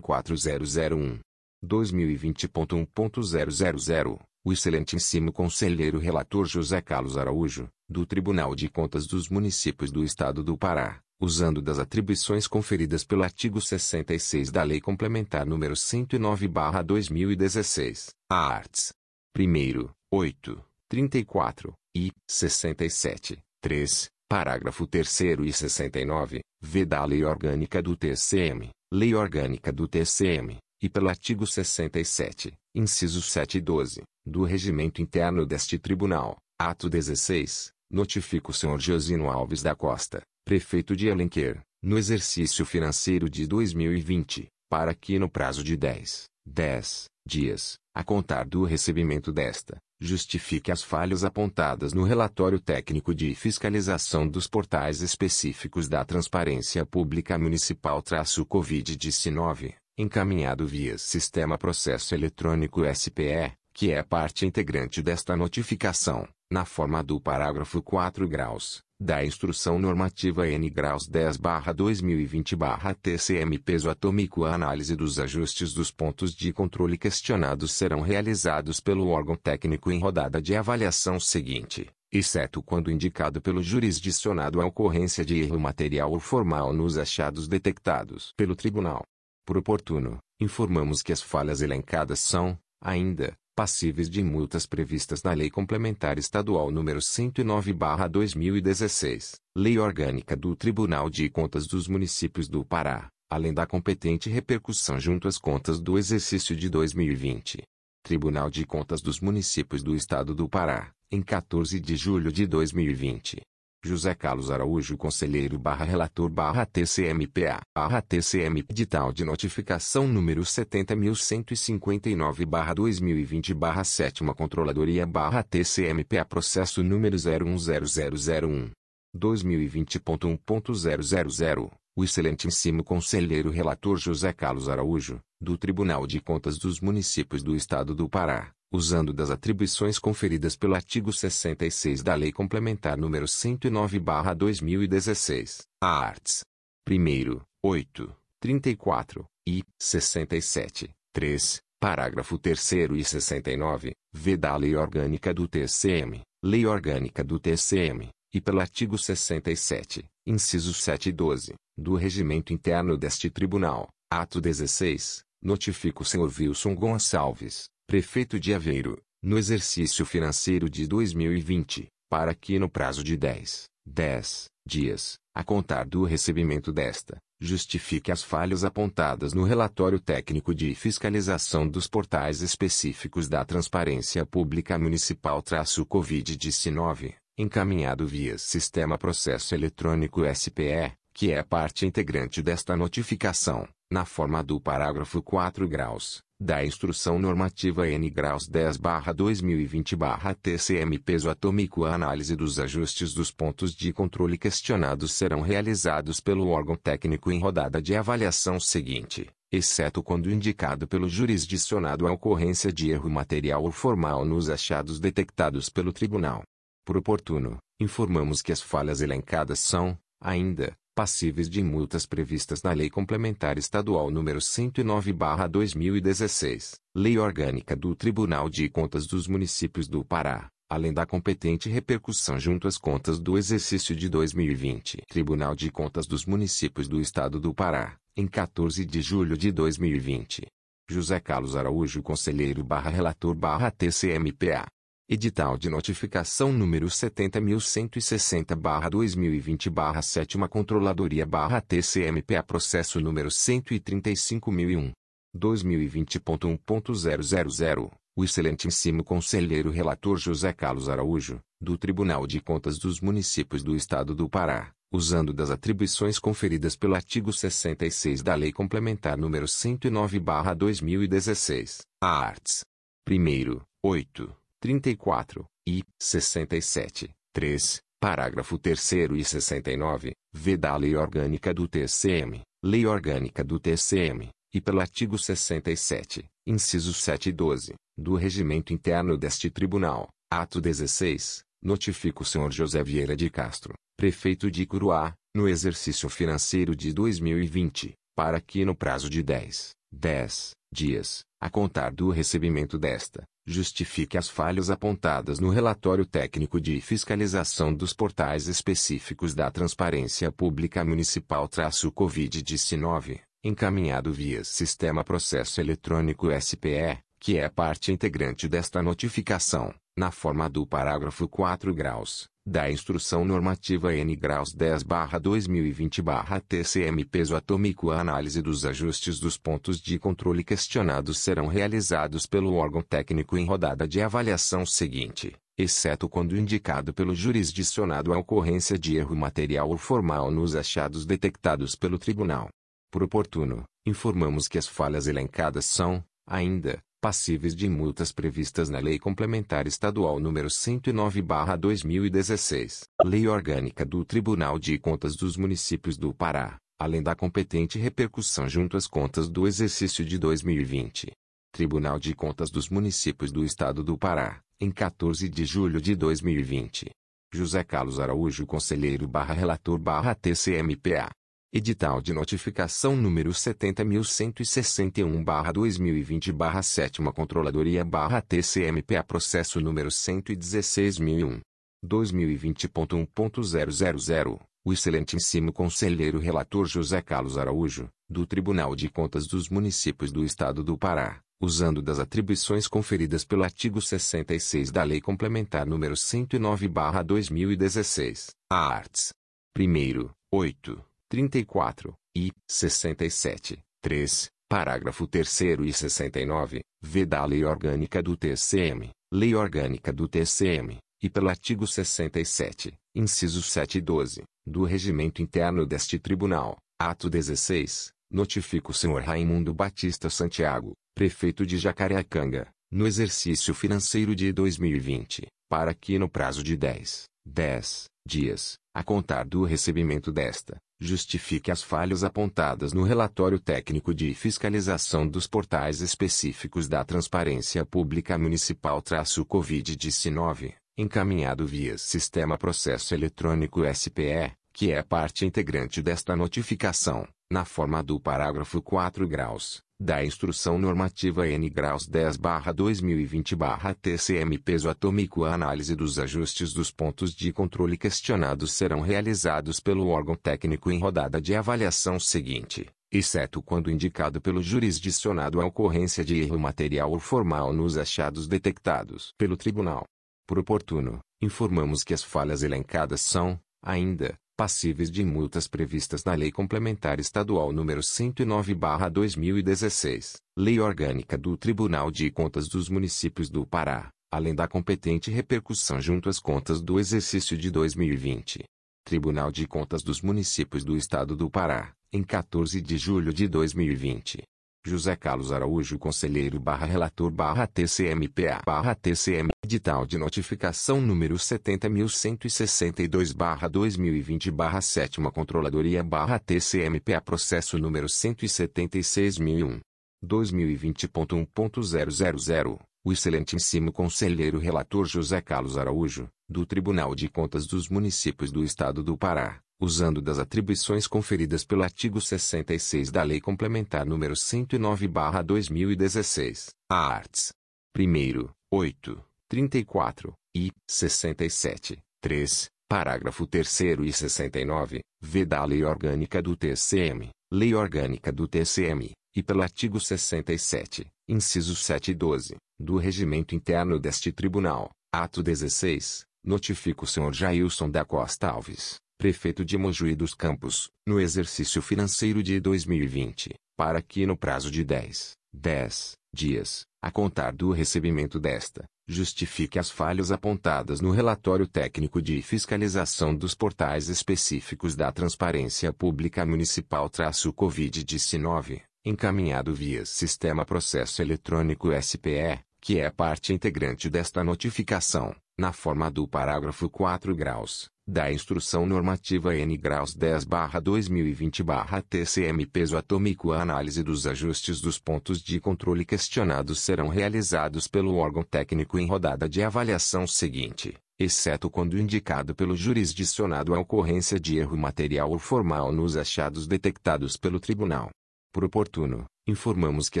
004001. 2020.1.000 O excelentíssimo Conselheiro Relator José Carlos Araújo, do Tribunal de Contas dos Municípios do Estado do Pará, usando das atribuições conferidas pelo artigo 66 da Lei Complementar número 109-2016, a arts. Primeiro, 8. 34, e 67, 3, parágrafo 3 e 69, v da Lei Orgânica do TCM, Lei Orgânica do TCM, e pelo artigo 67, incisos 7 e 12, do Regimento Interno deste Tribunal, ato 16, notifica o Sr. Josino Alves da Costa, prefeito de Alenquer, no exercício financeiro de 2020, para que no prazo de 10, 10 dias, a contar do recebimento desta, justifique as falhas apontadas no relatório técnico de fiscalização dos portais específicos da Transparência Pública Municipal-Covid-19, encaminhado via Sistema Processo Eletrônico SPE, que é parte integrante desta notificação, na forma do parágrafo 4 graus, da Instrução Normativa N graus 10/2020/TCM peso atômico a análise dos ajustes dos pontos de controle questionados serão realizados pelo órgão técnico em rodada de avaliação seguinte, exceto quando indicado pelo jurisdicionado a ocorrência de erro material ou formal nos achados detectados pelo tribunal. Por oportuno, informamos que as falhas elencadas são, ainda, passíveis de multas previstas na Lei Complementar Estadual nº 109/2016, Lei Orgânica do Tribunal de Contas dos Municípios do Pará, além da competente repercussão junto às contas do exercício de 2020. Tribunal de Contas dos Municípios do Estado do Pará, em 14 de julho de 2020. José Carlos Araújo Conselheiro barra Relator barra TCMPA barra TCM Edital de Notificação número 70.159 barra 2020 barra 7 Controladoria barra TCMPA Processo número 010001 2020.1.000 O excelentíssimo Conselheiro Relator José Carlos Araújo, do Tribunal de Contas dos Municípios do Estado do Pará usando das atribuições conferidas pelo artigo 66 da Lei Complementar nº 109/2016, a arts. 1 8, 34 e 67, 3, parágrafo 3 e 69, v da Lei Orgânica do TCM, Lei Orgânica do TCM, e pelo artigo 67, incisos 7 e 12, do Regimento Interno deste Tribunal, ato 16, notifica o Sr. Wilson Gonçalves, prefeito de Aveiro, no exercício financeiro de 2020, para que no prazo de 10, 10 dias, a contar do recebimento desta, justifique as falhas apontadas no relatório técnico de fiscalização dos portais específicos da Transparência Pública Municipal-Covid-19, encaminhado via Sistema Processo Eletrônico SPE, que é parte integrante desta notificação, na forma do parágrafo 4 graus da Instrução Normativa N graus 10/2020/TCM peso atômico a análise dos ajustes dos pontos de controle questionados serão realizados pelo órgão técnico em rodada de avaliação seguinte, exceto quando indicado pelo jurisdicionado a ocorrência de erro material ou formal nos achados detectados pelo tribunal. Por oportuno, informamos que as falhas elencadas são, ainda, passíveis de multas previstas na Lei Complementar Estadual nº 109/2016, Lei Orgânica do Tribunal de Contas dos Municípios do Pará, além da competente repercussão junto às contas do exercício de 2020. Tribunal de Contas dos Municípios do Estado do Pará, em 14 de julho de 2020. José Carlos Araújo Conselheiro barra Relator barra TCMPA. Edital de notificação número 70.160 barra 2020 barra 7 Controladoria barra TCMPA Processo número 135.001. 2020.1.000 o excelentíssimo conselheiro relator José Carlos Araújo, do Tribunal de Contas dos Municípios do Estado do Pará, usando das atribuições conferidas pelo artigo 66 da Lei Complementar nº 109/2016, a arts. 1 8, 34 e 67, 3, parágrafo 3 e 69, v da Lei Orgânica do TCM, Lei Orgânica do TCM, e pelo artigo 67, incisos 7 e 12, do Regimento Interno deste Tribunal, ato 16, notifica o Sr. José Vieira de Castro, prefeito de Curuá, no exercício financeiro de 2020, para que no prazo de 10, 10 dias, a contar do recebimento desta, justifique as falhas apontadas no relatório técnico de fiscalização dos portais específicos da Transparência Pública Municipal-Covid-19, encaminhado via Sistema Processo Eletrônico SPE, que é parte integrante desta notificação, na forma do parágrafo 4 graus, da Instrução Normativa N graus 10/2020/TCM peso atômico a análise dos ajustes dos pontos de controle questionados serão realizados pelo órgão técnico em rodada de avaliação seguinte, exceto quando indicado pelo jurisdicionado a ocorrência de erro material ou formal nos achados detectados pelo tribunal. Por oportuno, informamos que as falhas elencadas são, ainda, passíveis de multas previstas na Lei Complementar Estadual nº 109/2016, Lei Orgânica do Tribunal de Contas dos Municípios do Pará, além da competente repercussão junto às contas do exercício de 2020. Tribunal de Contas dos Municípios do Estado do Pará, em 14 de julho de 2020. José Carlos Araújo Conselheiro barra Relator barra TCMPA. Edital de notificação número 70.161-2020-7 Controladoria-TCMPA Processo número 116.001. 2020.1.000 O excelentíssimo conselheiro relator José Carlos Araújo, do Tribunal de Contas dos Municípios do Estado do Pará, usando das atribuições conferidas pelo artigo 66 da Lei Complementar número 109/2016, a arts. 1 8 34 e 67, 3, parágrafo 3 e 69, v da Lei Orgânica do TCM, Lei Orgânica do TCM, e pelo artigo 67, incisos 7 e 12, do Regimento Interno deste Tribunal, ato 16, notifica o Sr. Raimundo Batista Santiago, prefeito de Jacareacanga, no exercício financeiro de 2020, para que no prazo de 10, 10 dias, a contar do recebimento desta, justifique as falhas apontadas no relatório técnico de fiscalização dos portais específicos da Transparência Pública Municipal-Covid-19, encaminhado via Sistema Processo Eletrônico SPE, que é parte integrante desta notificação, na forma do parágrafo 4 graus, da Instrução Normativa N graus 10/2020/TCM peso atômico a análise dos ajustes dos pontos de controle questionados serão realizados pelo órgão técnico em rodada de avaliação seguinte, exceto quando indicado pelo jurisdicionado a ocorrência de erro material ou formal nos achados detectados pelo tribunal. Por oportuno, informamos que as falhas elencadas são, ainda, passíveis de multas previstas na Lei Complementar Estadual nº 109/2016, Lei Orgânica do Tribunal de Contas dos Municípios do Pará, além da competente repercussão junto às contas do exercício de 2020. Tribunal de Contas dos Municípios do Estado do Pará, em 14 de julho de 2020. José Carlos Araújo Conselheiro barra Relator barra TCMPA barra TCM Edital de Notificação número 70.162 barra 2020 barra 7 Controladoria barra TCMPA Processo número 176.001 2020.1.000 O excelentíssimo Conselheiro Relator José Carlos Araújo, do Tribunal de Contas dos Municípios do Estado do Pará, usando das atribuições conferidas pelo artigo 66 da Lei Complementar nº 109/2016, a arts. 1 8, 34 e 67, 3, parágrafo 3 e 69, v da Lei Orgânica do TCM, Lei Orgânica do TCM, e pelo artigo 67, incisos 7 e 12, do Regimento Interno deste Tribunal, ato 16, notifica o senhor Jailson da Costa Alves, prefeito de Mojuí dos Campos, no exercício financeiro de 2020, para que no prazo de 10, 10 dias, a contar do recebimento desta, justifique as falhas apontadas no relatório técnico de fiscalização dos portais específicos da Transparência Pública Municipal-Covid-19, encaminhado via Sistema Processo Eletrônico SPE, que é parte integrante desta notificação, na forma do parágrafo 4 graus, da Instrução Normativa N graus 10/2020/TCM peso atômico a análise dos ajustes dos pontos de controle questionados serão realizados pelo órgão técnico em rodada de avaliação seguinte, exceto quando indicado pelo jurisdicionado a ocorrência de erro material ou formal nos achados detectados pelo tribunal. Por oportuno, informamos que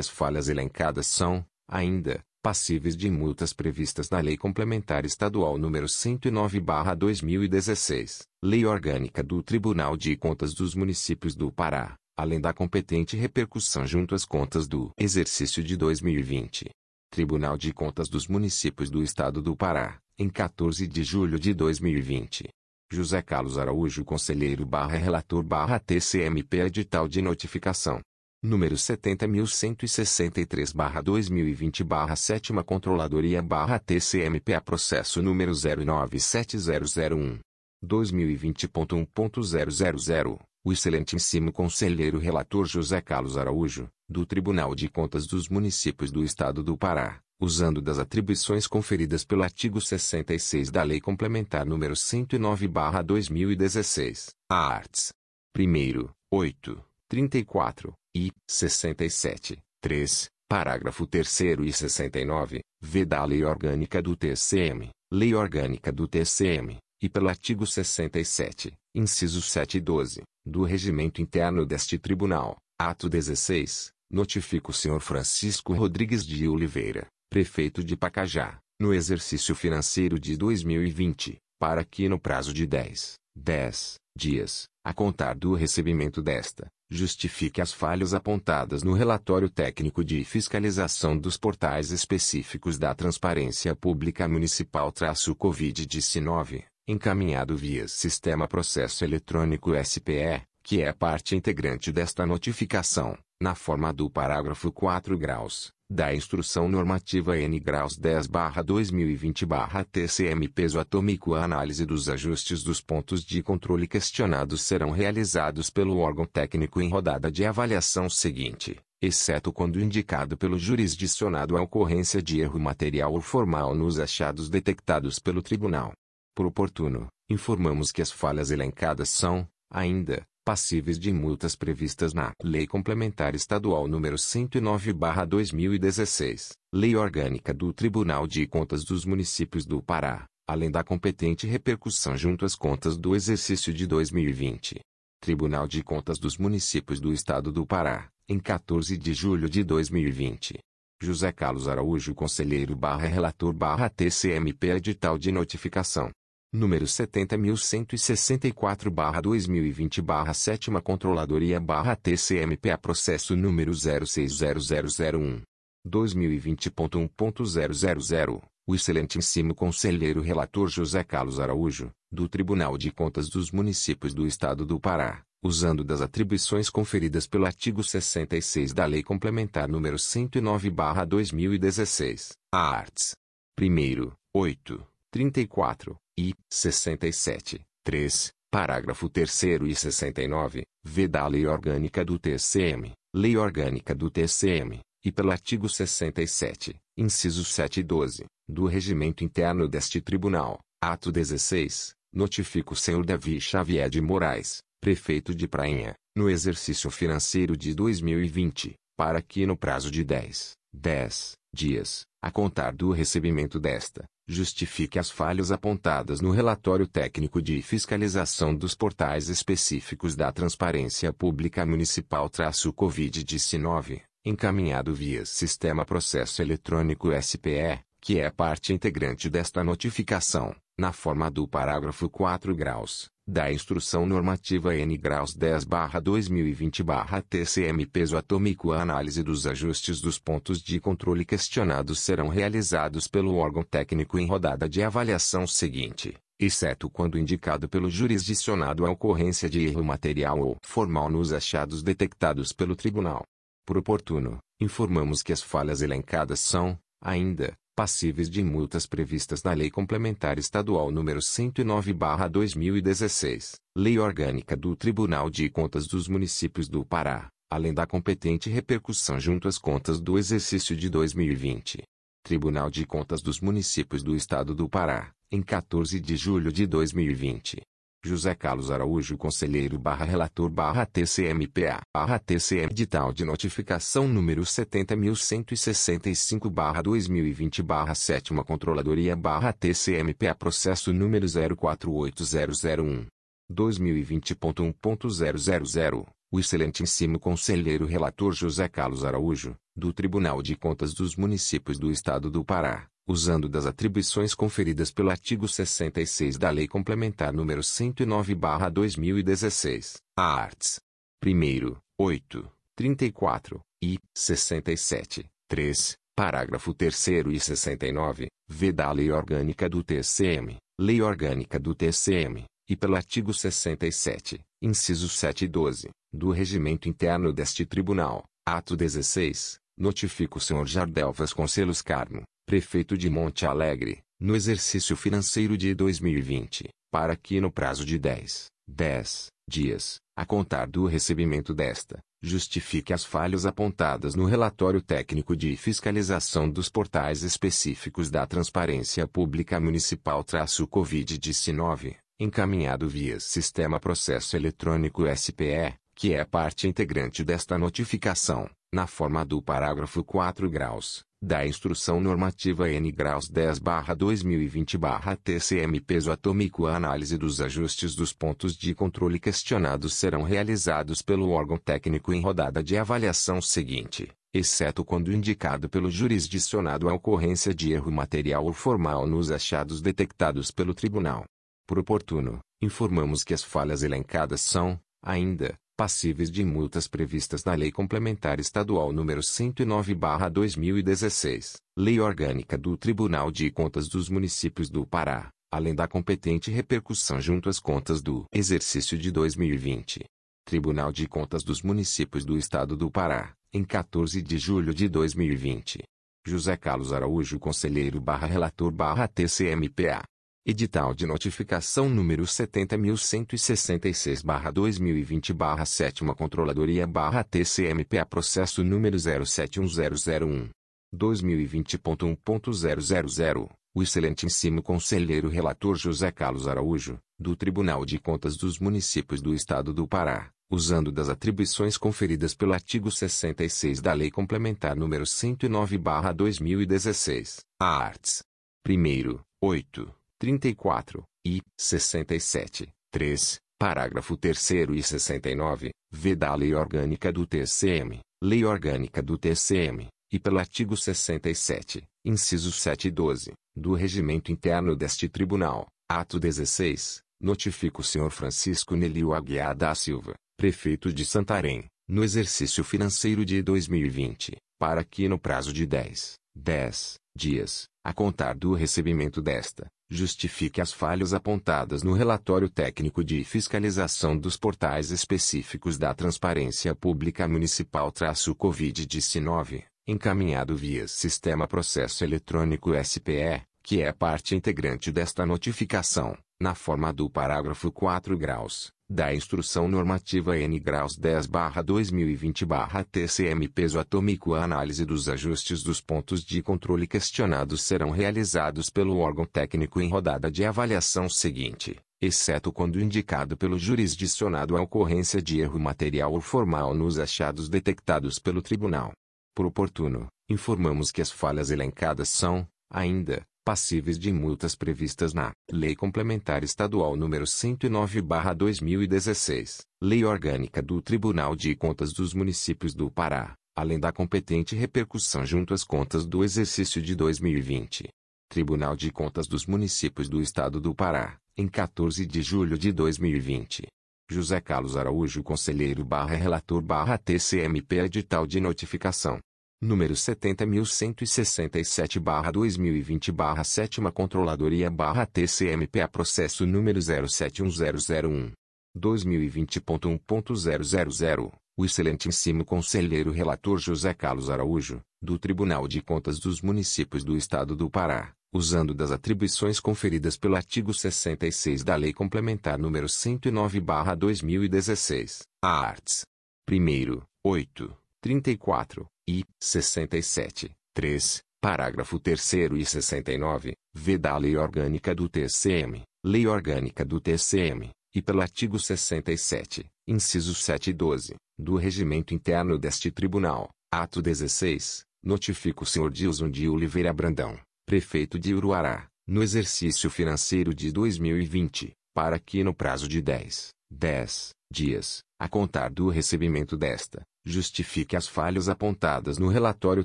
as falhas elencadas são, ainda, passíveis de multas previstas na Lei Complementar Estadual nº 109/2016, Lei Orgânica do Tribunal de Contas dos Municípios do Pará, além da competente repercussão junto às contas do exercício de 2020. Tribunal de Contas dos Municípios do Estado do Pará, em 14 de julho de 2020. José Carlos Araújo Conselheiro barra Relator barra TCMP Edital de Notificação número 70.163-2020-7 Controladoria-TCMPA Processo número 097001. 2020.1.000, o excelentíssimo conselheiro relator José Carlos Araújo, do Tribunal de Contas dos Municípios do Estado do Pará, usando das atribuições conferidas pelo artigo 66 da Lei Complementar número 109/2016, a arts. Primeiro, 8, 34, e 67, 3, parágrafo 3 e 69, v da Lei Orgânica do TCM, Lei Orgânica do TCM, e pelo artigo 67, incisos 7 e 12, do Regimento Interno deste Tribunal, ato 16, notifica o senhor Francisco Rodrigues de Oliveira, prefeito de Pacajá, no exercício financeiro de 2020, para que no prazo de 10, 10 dias, a contar do recebimento desta, justifique as falhas apontadas no relatório técnico de fiscalização dos portais específicos da Transparência Pública Municipal-Covid-19, encaminhado via Sistema Processo Eletrônico SPE, que é parte integrante desta notificação, na forma do parágrafo 4 graus, da Instrução Normativa N graus 10/2020/TCM peso atômico a análise dos ajustes dos pontos de controle questionados serão realizados pelo órgão técnico em rodada de avaliação seguinte, exceto quando indicado pelo jurisdicionado a ocorrência de erro material ou formal nos achados detectados pelo tribunal. Por oportuno, informamos que as falhas elencadas são, ainda, passíveis de multas previstas na Lei Complementar Estadual nº 109/2016, Lei Orgânica do Tribunal de Contas dos Municípios do Pará, além da competente repercussão junto às contas do exercício de 2020. Tribunal de Contas dos Municípios do Estado do Pará, em 14 de julho de 2020. José Carlos Araújo Conselheiro Relator TCMP Edital de Notificação número 70.164-2020-7 Controladoria-TCMPA Processo número 060001. 2020.1.000, o excelentíssimo conselheiro relator José Carlos Araújo, do Tribunal de Contas dos Municípios do Estado do Pará, usando das atribuições conferidas pelo artigo 66 da Lei Complementar número 109/2016, a arts. Primeiro, 8, 34, e 67, 3, parágrafo 3 e 69, v da Lei Orgânica do TCM, Lei Orgânica do TCM, e pelo artigo 67, incisos 7 e 12, do Regimento Interno deste Tribunal, ato 16, notifica o senhor Davi Xavier de Moraes, prefeito de Prainha, no exercício financeiro de 2020, para que no prazo de 10, 10 dias, a contar do recebimento desta, justifique as falhas apontadas no relatório técnico de fiscalização dos portais específicos da Transparência Pública Municipal-Covid-19, encaminhado via Sistema Processo Eletrônico SPE, que é parte integrante desta notificação, na forma do parágrafo 4 graus, da Instrução Normativa N graus 10-2020-TCM peso atômico a análise dos ajustes dos pontos de controle questionados serão realizados pelo órgão técnico em rodada de avaliação seguinte, exceto quando indicado pelo jurisdicionado a ocorrência de erro material ou formal nos achados detectados pelo tribunal. Por oportuno, informamos que as falhas elencadas são, ainda, passíveis de multas previstas na Lei Complementar Estadual nº 109/2016, Lei Orgânica do Tribunal de Contas dos Municípios do Pará, além da competente repercussão junto às contas do exercício de 2020. Tribunal de Contas dos Municípios do Estado do Pará, em 14 de julho de 2020. José Carlos Araújo Conselheiro barra Relator barra TCMPA barra TCM Edital de Notificação número 70.165 barra 2020 barra 7 Controladoria barra TCMPA Processo número 048001 2020.1.000 O excelentíssimo Conselheiro Relator José Carlos Araújo, do Tribunal de Contas dos Municípios do Estado do Pará usando das atribuições conferidas pelo artigo 66 da Lei Complementar nº 109/2016, a arts. 1 8, 34 e 67, 3, parágrafo 3 e 69, v da Lei Orgânica do TCM, Lei Orgânica do TCM, e pelo artigo 67, inciso 7 e 12, do Regimento Interno deste Tribunal, ato 16, notifica o Sr. Jardel Vasconcelos Carmo, prefeito de Monte Alegre, no exercício financeiro de 2020, para que no prazo de 10, 10 dias, a contar do recebimento desta, justifique as falhas apontadas no relatório técnico de fiscalização dos portais específicos da Transparência Pública Municipal-Covid-19, encaminhado via Sistema Processo Eletrônico SPE, que é parte integrante desta notificação, na forma do parágrafo 4 graus, da Instrução Normativa N graus 10/2020/TCM peso atômico a análise dos ajustes dos pontos de controle questionados serão realizados pelo órgão técnico em rodada de avaliação seguinte, exceto quando indicado pelo jurisdicionado a ocorrência de erro material ou formal nos achados detectados pelo tribunal. Por oportuno, informamos que as falhas elencadas são, ainda, passíveis de multas previstas na Lei Complementar Estadual nº 109/2016, Lei Orgânica do Tribunal de Contas dos Municípios do Pará, além da competente repercussão junto às contas do exercício de 2020. Tribunal de Contas dos Municípios do Estado do Pará, em 14 de julho de 2020. José Carlos Araújo Conselheiro barra Relator barra TCMPA. Edital de notificação número 70.166-2020-7 Controladoria-TCMPA Processo número 071001. 2020.1.000 O excelentíssimo Conselheiro Relator José Carlos Araújo, do Tribunal de Contas dos Municípios do Estado do Pará, usando das atribuições conferidas pelo artigo 66 da Lei Complementar número 109/2016, a arts. 1 8 34 e 67, 3, parágrafo 3 e 69, v da Lei Orgânica do TCM, Lei Orgânica do TCM, e pelo artigo 67, incisos 7 e 12, do Regimento Interno deste Tribunal, ato 16, notifica o Sr. Francisco Nelio Aguiar da Silva, prefeito de Santarém, no exercício financeiro de 2020, para que no prazo de 10, 10 dias, a contar do recebimento desta, justifique as falhas apontadas no relatório técnico de fiscalização dos portais específicos da Transparência Pública Municipal-Covid-19, encaminhado via Sistema Processo Eletrônico SPE, que é parte integrante desta notificação, na forma do parágrafo 4 graus, da Instrução Normativa N graus 10/2020/TCM peso atômico a análise dos ajustes dos pontos de controle questionados serão realizados pelo órgão técnico em rodada de avaliação seguinte, exceto quando indicado pelo jurisdicionado a ocorrência de erro material ou formal nos achados detectados pelo tribunal. Por oportuno, informamos que as falhas elencadas são, ainda, passíveis de multas previstas na Lei Complementar Estadual nº 109/2016, Lei Orgânica do Tribunal de Contas dos Municípios do Pará, além da competente repercussão junto às contas do exercício de 2020. Tribunal de Contas dos Municípios do Estado do Pará, em 14 de julho de 2020. José Carlos Araújo Conselheiro barra Relator barra TCMP Edital de Notificação. Número 70.167 barra 2020 barra 7 Controladoria barra TCMP a processo número 071001. 2020.1.000 o excelentíssimo conselheiro relator José Carlos Araújo, do Tribunal de Contas dos Municípios do Estado do Pará, usando das atribuições conferidas pelo artigo 66 da Lei Complementar nº 109/2016, a arts. 1 8, 34 e 67, 3, parágrafo 3 e 69, v da Lei Orgânica do TCM, Lei Orgânica do TCM, e pelo artigo 67, inciso 7 e 12, do Regimento Interno deste Tribunal, ato 16, notifica o Sr. Dilson de Oliveira Brandão, prefeito de Uruará, no exercício financeiro de 2020, para que no prazo de 10, 10 dias, a contar do recebimento desta, justifique as falhas apontadas no relatório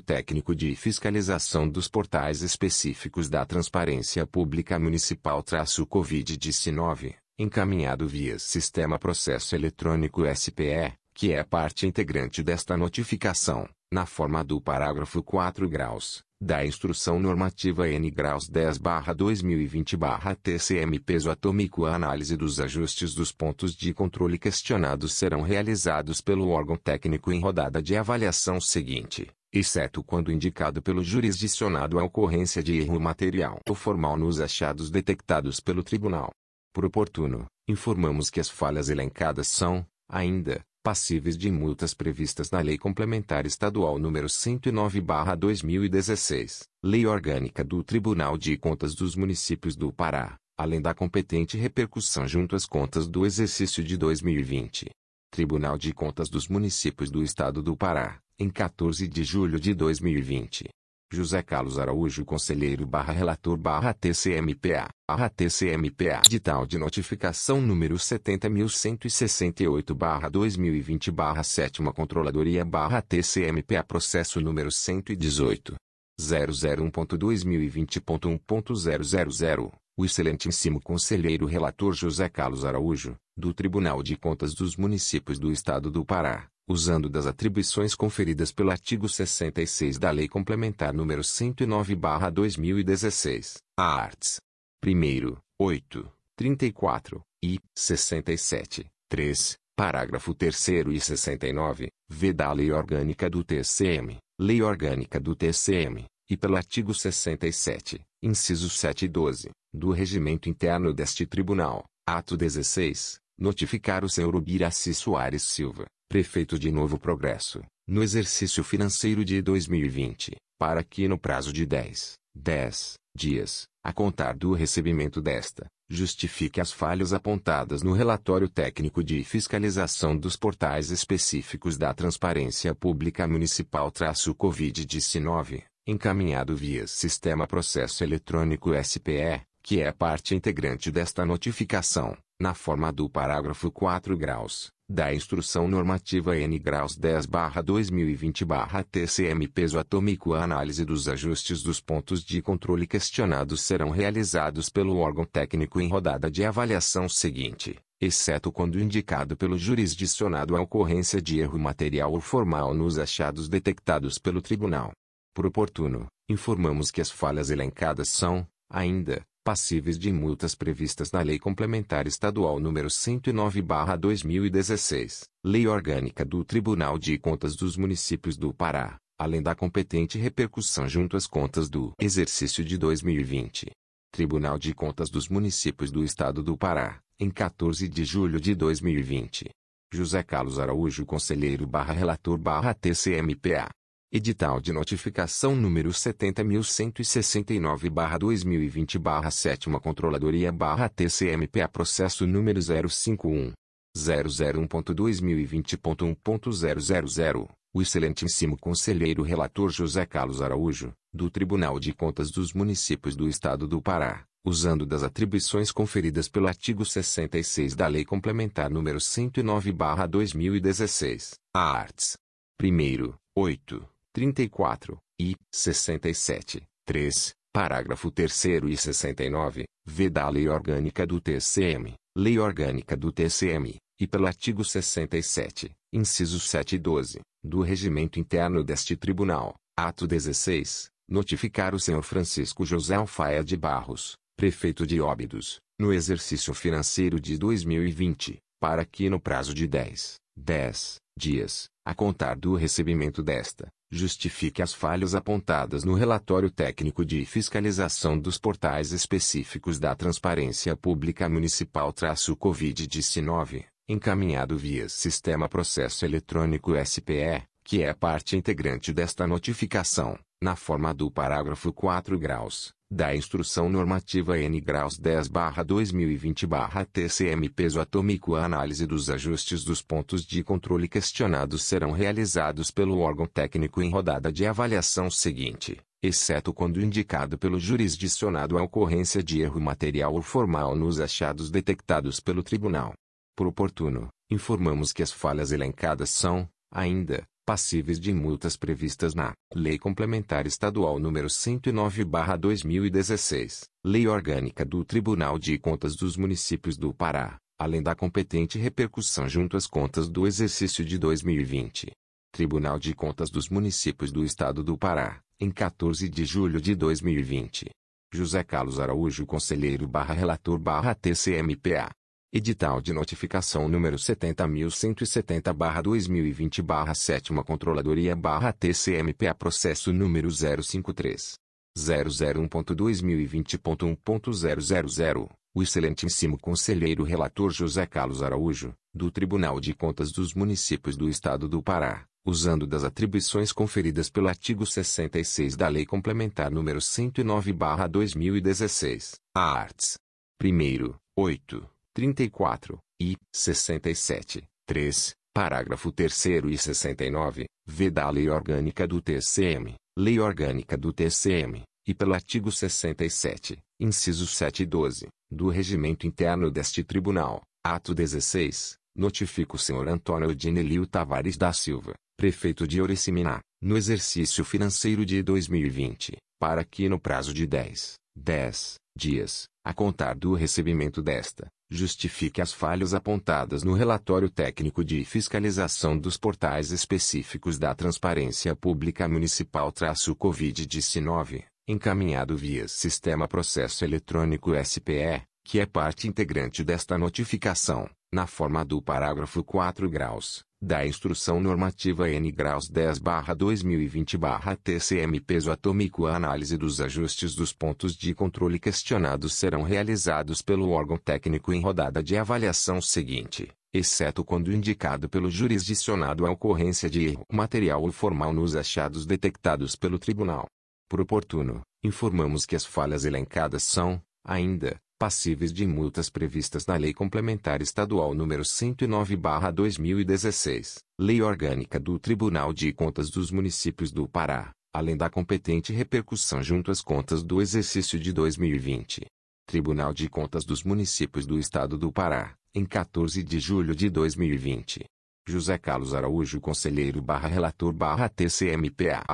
técnico de fiscalização dos portais específicos da Transparência Pública Municipal-Covid-19, encaminhado via Sistema Processo Eletrônico SPE, que é parte integrante desta notificação, na forma do parágrafo 4 graus, da Instrução Normativa N graus 10/2020/TCM peso atômico a análise dos ajustes dos pontos de controle questionados serão realizados pelo órgão técnico em rodada de avaliação seguinte, exceto quando indicado pelo jurisdicionado a ocorrência de erro material ou formal nos achados detectados pelo tribunal. Por oportuno, informamos que as falhas elencadas são, ainda, passíveis de multas previstas na Lei Complementar Estadual nº 109/2016, Lei Orgânica do Tribunal de Contas dos Municípios do Pará, além da competente repercussão junto às contas do exercício de 2020. Tribunal de Contas dos Municípios do Estado do Pará, em 14 de julho de 2020. José Carlos Araújo Conselheiro barra Relator barra TCMPA, barra TCMPA Edital de Notificação número 70.168 barra 2020 barra 7 Controladoria barra TCMPA Processo número 118. 001.2020.1.000 O excelentíssimo Conselheiro Relator José Carlos Araújo, do Tribunal de Contas dos Municípios do Estado do Pará usando das atribuições conferidas pelo artigo 66 da Lei Complementar nº 109/2016, a arts. 1 8, 34 e 67, 3, parágrafo 3 e 69, v da Lei Orgânica do TCM, Lei Orgânica do TCM, e pelo artigo 67, incisos 7 e 12, do Regimento Interno deste Tribunal, ato 16, notificar o Sr. Ubiraci Soares Silva, prefeito de Novo Progresso, no exercício financeiro de 2020, para que no prazo de 10, 10 dias, a contar do recebimento desta, justifique as falhas apontadas no relatório técnico de fiscalização dos portais específicos da Transparência Pública Municipal-Covid-19, encaminhado via Sistema Processo Eletrônico SPE, que é parte integrante desta notificação, na forma do parágrafo 4 graus, da Instrução Normativa N graus 10/2020/TCM peso atômico a análise dos ajustes dos pontos de controle questionados serão realizados pelo órgão técnico em rodada de avaliação seguinte, exceto quando indicado pelo jurisdicionado a ocorrência de erro material ou formal nos achados detectados pelo tribunal. Por oportuno, informamos que as falhas elencadas são, ainda, passíveis de multas previstas na Lei Complementar Estadual nº 109/2016, Lei Orgânica do Tribunal de Contas dos Municípios do Pará, além da competente repercussão junto às contas do exercício de 2020. Tribunal de Contas dos Municípios do Estado do Pará, em 14 de julho de 2020. José Carlos Araújo Conselheiro barra Relator barra TCMPA. Edital de notificação número 70.169-2020-7 Controladoria-TCMPA Processo número 051. 001.2020.1.000 O excelentíssimo conselheiro relator José Carlos Araújo, do Tribunal de Contas dos Municípios do Estado do Pará, usando das atribuições conferidas pelo artigo 66 da Lei Complementar número 109/2016, a arts. 1 8 34 e 67, 3, Parágrafo 3 e 69, v da Lei Orgânica do TCM, Lei Orgânica do TCM, e pelo artigo 67, incisos 7 e 12, do Regimento Interno deste Tribunal, ato 16, notificar o senhor Francisco José Alfaia de Barros, prefeito de Óbidos, no exercício financeiro de 2020, para que no prazo de 10, 10 dias, a contar do recebimento desta, justifique as falhas apontadas no relatório técnico de fiscalização dos portais específicos da Transparência Pública Municipal-Covid-19, encaminhado via Sistema Processo Eletrônico SPE, que é parte integrante desta notificação, na forma do parágrafo 4 graus, da Instrução Normativa N graus 10/2020/TCM peso atômico a análise dos ajustes dos pontos de controle questionados serão realizados pelo órgão técnico em rodada de avaliação seguinte, exceto quando indicado pelo jurisdicionado a ocorrência de erro material ou formal nos achados detectados pelo tribunal. Por oportuno, informamos que as falhas elencadas são, ainda, passíveis de multas previstas na Lei Complementar Estadual nº 109/2016, Lei Orgânica do Tribunal de Contas dos Municípios do Pará, além da competente repercussão junto às contas do exercício de 2020. Tribunal de Contas dos Municípios do Estado do Pará, em 14 de julho de 2020. José Carlos Araújo Conselheiro barra Relator barra TCMPA. Edital de notificação número 70.170-2020-7 Controladoria-TCMPA Processo número 053. 001.2020.1.000 O excelentíssimo conselheiro relator José Carlos Araújo, do Tribunal de Contas dos Municípios do Estado do Pará, usando das atribuições conferidas pelo artigo 66 da Lei Complementar número 109/2016, a arts. Primeiro, 8 34, e 67, 3, parágrafo 3 e 69, v da Lei Orgânica do TCM, Lei Orgânica do TCM, e pelo artigo 67, incisos 7 e 12, do Regimento Interno deste Tribunal, ato 16, notifica o senhor Antônio Odinelio Tavares da Silva, prefeito de Oriciminá, no exercício financeiro de 2020, para que no prazo de 10, 10 dias, a contar do recebimento desta, justifique as falhas apontadas no relatório técnico de fiscalização dos portais específicos da Transparência Pública Municipal-Covid-19, encaminhado via Sistema Processo Eletrônico SPE, que é parte integrante desta notificação, na forma do parágrafo 4 graus, da Instrução Normativa N graus 10/2020/TCM peso atômico a análise dos ajustes dos pontos de controle questionados serão realizados pelo órgão técnico em rodada de avaliação seguinte, exceto quando indicado pelo jurisdicionado a ocorrência de erro material ou formal nos achados detectados pelo tribunal. Por oportuno, informamos que as falhas elencadas são, ainda, passíveis de multas previstas na Lei Complementar Estadual nº 109/2016, Lei Orgânica do Tribunal de Contas dos Municípios do Pará, além da competente repercussão junto às contas do exercício de 2020. Tribunal de Contas dos Municípios do Estado do Pará, em 14 de julho de 2020. José Carlos Araújo Conselheiro barra Relator barra TCMPA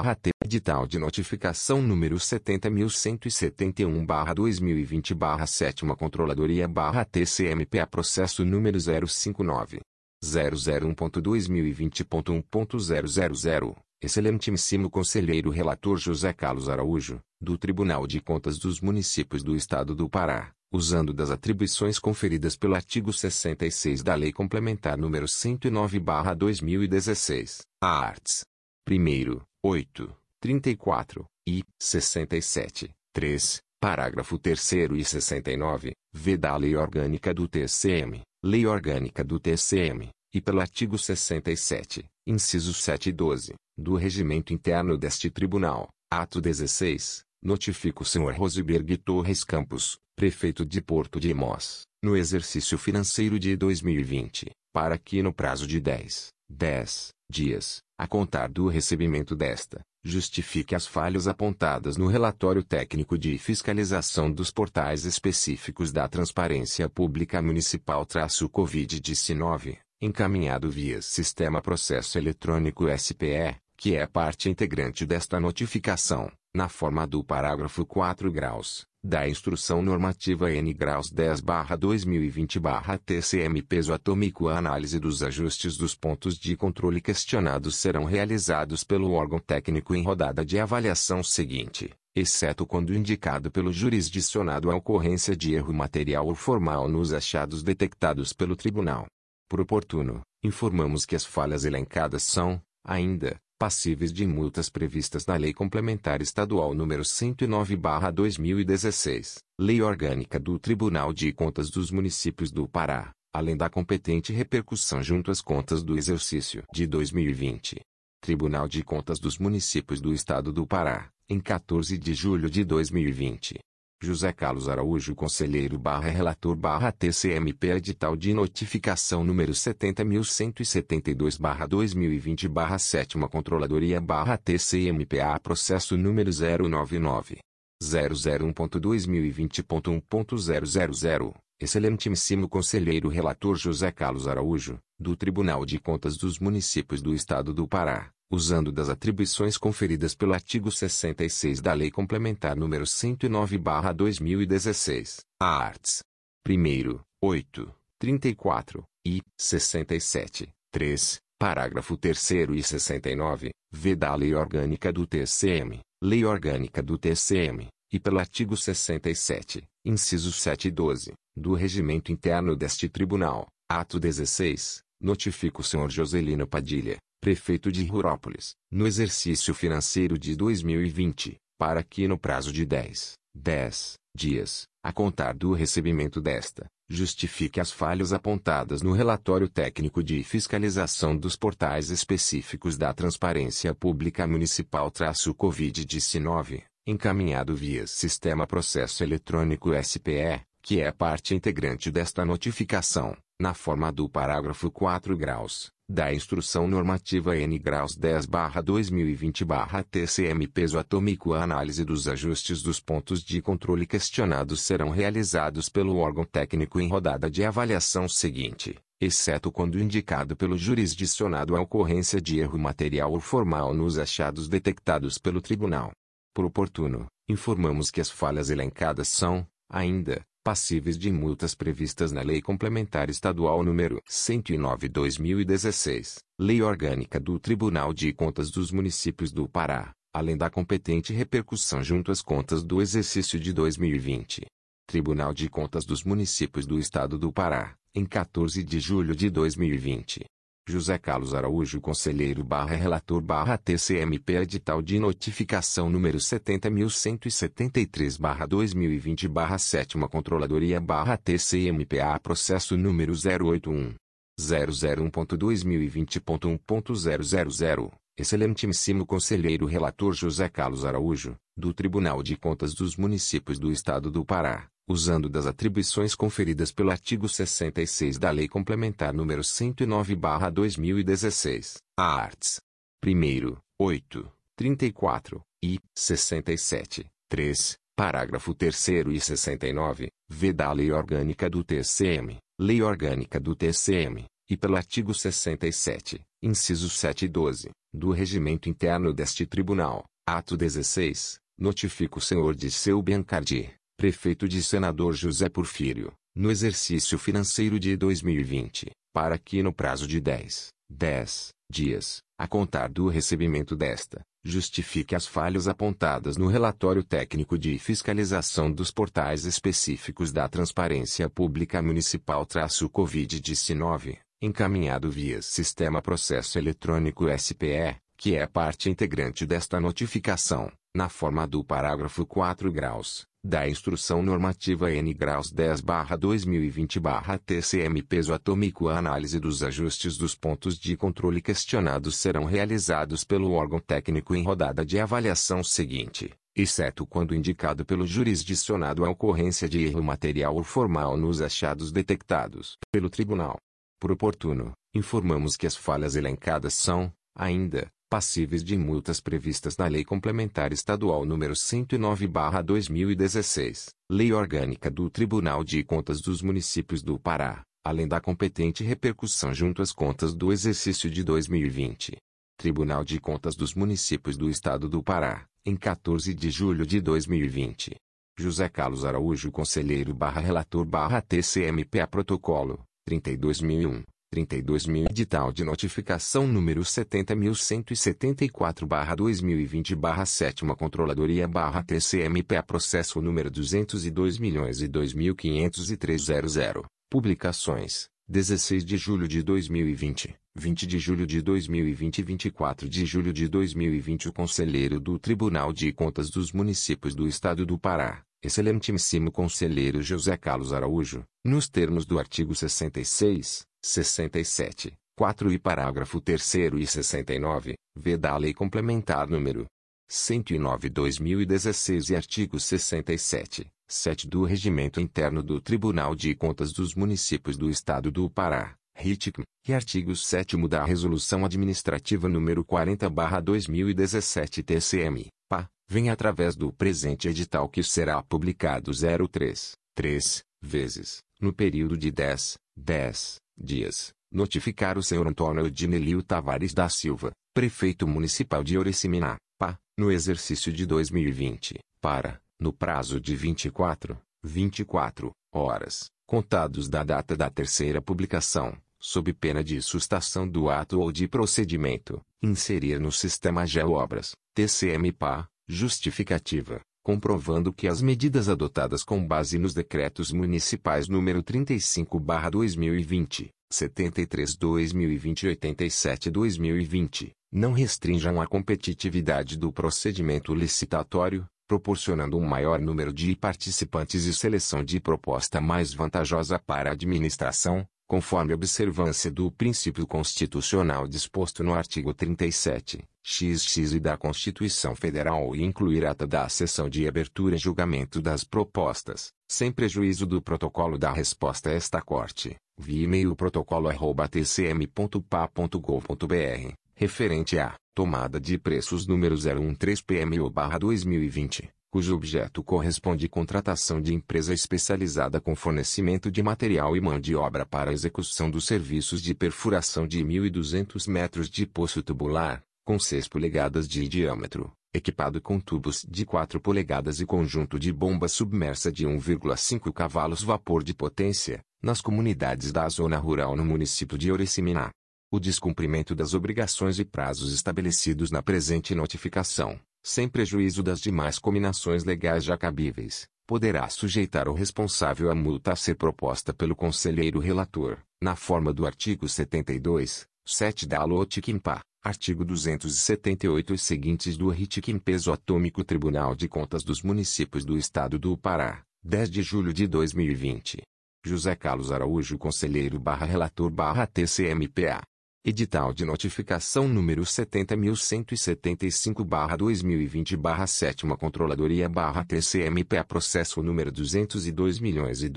Edital de Notificação número 70.171 barra 2020 barra 7 Controladoria barra TCMPA Processo número 059. 001.2020.1.000 Excelentíssimo Conselheiro Relator José Carlos Araújo, do Tribunal de Contas dos Municípios do Estado do Pará usando das atribuições conferidas pelo artigo 66 da Lei Complementar nº 109/2016, a arts. 1 8, 34 e 67, 3, parágrafo 3 e 69, v da Lei Orgânica do TCM, Lei Orgânica do TCM, e pelo artigo 67, incisos 7 e 12, do Regimento Interno deste Tribunal, ato 16, notifica o Sr. Rosiberg Torres Campos, prefeito de Porto de Imós, no exercício financeiro de 2020, para que no prazo de 10, 10 dias, a contar do recebimento desta, justifique as falhas apontadas no relatório técnico de fiscalização dos portais específicos da Transparência Pública Municipal-Covid-19, encaminhado via Sistema Processo Eletrônico SPE, que é parte integrante desta notificação na forma do parágrafo 4 graus, da Instrução Normativa N graus 10-2020-TCM peso atômico a análise dos ajustes dos pontos de controle questionados serão realizados pelo órgão técnico em rodada de avaliação seguinte, exceto quando indicado pelo jurisdicionado a ocorrência de erro material ou formal nos achados detectados pelo tribunal. Por oportuno, informamos que as falhas elencadas são, ainda, passíveis de multas previstas na Lei Complementar Estadual nº 109/2016, Lei Orgânica do Tribunal de Contas dos Municípios do Pará, além da competente repercussão junto às contas do exercício de 2020. Tribunal de Contas dos Municípios do Estado do Pará, em 14 de julho de 2020. José Carlos Araújo Conselheiro barra Relator barra TCMP Edital de Notificação número 70.172 barra 2020 barra 7 Controladoria barra TCMPA Processo número 099. 001.2020.1.000 Excelentíssimo Conselheiro Relator José Carlos Araújo, do Tribunal de Contas dos Municípios do Estado do Pará, usando das atribuições conferidas pelo artigo 66 da Lei Complementar nº 109/2016, a arts. 1 8, 34 e 67, 3, parágrafo 3 e 69, v da Lei Orgânica do TCM, Lei Orgânica do TCM, e pelo artigo 67, inciso 7 e 12, do Regimento Interno deste Tribunal, ato 16, notifica o senhor Joselino Padilha, prefeito de Rurópolis, no exercício financeiro de 2020, para que no prazo de 10, 10 dias, a contar do recebimento desta, justifique as falhas apontadas no relatório técnico de fiscalização dos portais específicos da Transparência Pública Municipal-Covid-19, encaminhado via Sistema Processo Eletrônico SPE, que é parte integrante desta notificação, na forma do parágrafo 4 graus, da Instrução Normativa N graus 10/2020/TCM peso atômico a análise dos ajustes dos pontos de controle questionados serão realizados pelo órgão técnico em rodada de avaliação seguinte, exceto quando indicado pelo jurisdicionado a ocorrência de erro material ou formal nos achados detectados pelo tribunal. Por oportuno, informamos que as falhas elencadas são, ainda, passíveis de multas previstas na Lei Complementar Estadual nº 109/2016, Lei Orgânica do Tribunal de Contas dos Municípios do Pará, além da competente repercussão junto às contas do exercício de 2020. Tribunal de Contas dos Municípios do Estado do Pará, em 14 de julho de 2020. José Carlos Araújo Conselheiro barra Relator barra TCMP Edital de Notificação número 70.173 barra 2020 barra 7 Controladoria barra TCMPA Processo número 081. 001.2020.1.000 Excelentíssimo Conselheiro Relator José Carlos Araújo, do Tribunal de Contas dos Municípios do Estado do Pará, usando das atribuições conferidas pelo artigo 66 da Lei Complementar nº 109/2016, a arts. 1 8, 34 e 67, 3, parágrafo 3 e 69, v da Lei Orgânica do TCM, Lei Orgânica do TCM, e pelo artigo 67, incisos 7 e 12, do Regimento Interno deste Tribunal, ato 16, notifica o senhor Disseu Biancardi, prefeito de Senador José Porfírio, no exercício financeiro de 2020, para que no prazo de 10, 10 dias, a contar do recebimento desta, justifique as falhas apontadas no relatório técnico de fiscalização dos portais específicos da Transparência Pública Municipal-Covid-19, encaminhado via Sistema Processo Eletrônico SPE, que é parte integrante desta notificação, na forma do parágrafo 4 graus, da Instrução Normativa N graus 10/2020/TCM peso atômico a análise dos ajustes dos pontos de controle questionados serão realizados pelo órgão técnico em rodada de avaliação seguinte, exceto quando indicado pelo jurisdicionado a ocorrência de erro material ou formal nos achados detectados pelo tribunal. Por oportuno, informamos que as falhas elencadas são, ainda, passíveis de multas previstas na Lei Complementar Estadual nº 109/2016, Lei Orgânica do Tribunal de Contas dos Municípios do Pará, além da competente repercussão junto às contas do exercício de 2020. Tribunal de Contas dos Municípios do Estado do Pará, em 14 de julho de 2020. José Carlos Araújo Conselheiro barra Relator barra TCMPA Protocolo, 32.001, 32.000 Edital de notificação número 70.174 barra 2020 barra 7 Controladoria barra TCMPA Processo número 202 milhões e 2.503.00 Publicações 16 de julho de 2020, 20 de julho de 2020 e 24 de julho de 2020 O Conselheiro do Tribunal de Contas dos Municípios do Estado do Pará, Excelentíssimo Conselheiro José Carlos Araújo, nos termos do artigo 66, 67, 4 e parágrafo 3 e 69, v da Lei Complementar número 109/2016 e artigo 67, 7 do Regimento Interno do Tribunal de Contas dos Municípios do Estado do Pará, RITCM, e artigo 7 da Resolução Administrativa número 40/2017 TCM, PA, vem através do presente edital que será publicado 03, 3 vezes, no período de 10, 10 dias, notificar o senhor Antônio Edinelio Tavares da Silva, prefeito municipal de Oriximiná, PA, no exercício de 2020, para no prazo de 24, 24 horas, contados da data da terceira publicação, sob pena de sustação do ato ou de procedimento, inserir no sistema GeoObras, TCM-PA, justificativa, comprovando que as medidas adotadas com base nos decretos municipais número 35/2020, 73/2020 e 87/2020, não restringam a competitividade do procedimento licitatório, proporcionando um maior número de participantes e seleção de proposta mais vantajosa para a administração, conforme observância do princípio constitucional disposto no artigo 37, XX e da Constituição Federal e incluir ata da sessão de abertura e julgamento das propostas, sem prejuízo do protocolo da resposta a esta Corte, via e-mail protocolo@tcm.pa.gov.br, referente à tomada de preços número 013 PMO/2020, cujo objeto corresponde contratação de empresa especializada com fornecimento de material e mão de obra para execução dos serviços de perfuração de 1.200 metros de poço tubular, com 6 polegadas de diâmetro, equipado com tubos de 4 polegadas e conjunto de bomba submersa de 1,5 cavalos vapor de potência, nas comunidades da zona rural no município de Oriximiná o descumprimento das obrigações e prazos estabelecidos na presente notificação, sem prejuízo das demais combinações legais já cabíveis, poderá sujeitar o responsável à multa a ser proposta pelo conselheiro relator, na forma do artigo 72, 7 da LOTICIMPA, artigo 278 e seguintes do RITICIM Peso Atômico Tribunal de Contas dos Municípios do Estado do Pará, 10 de julho de 2020. José Carlos Araújo Conselheiro barra Relator barra TCMPA. Edital de notificação número 70.175-2020-7 Controladoria-TCMPA Processo número 202 milhões e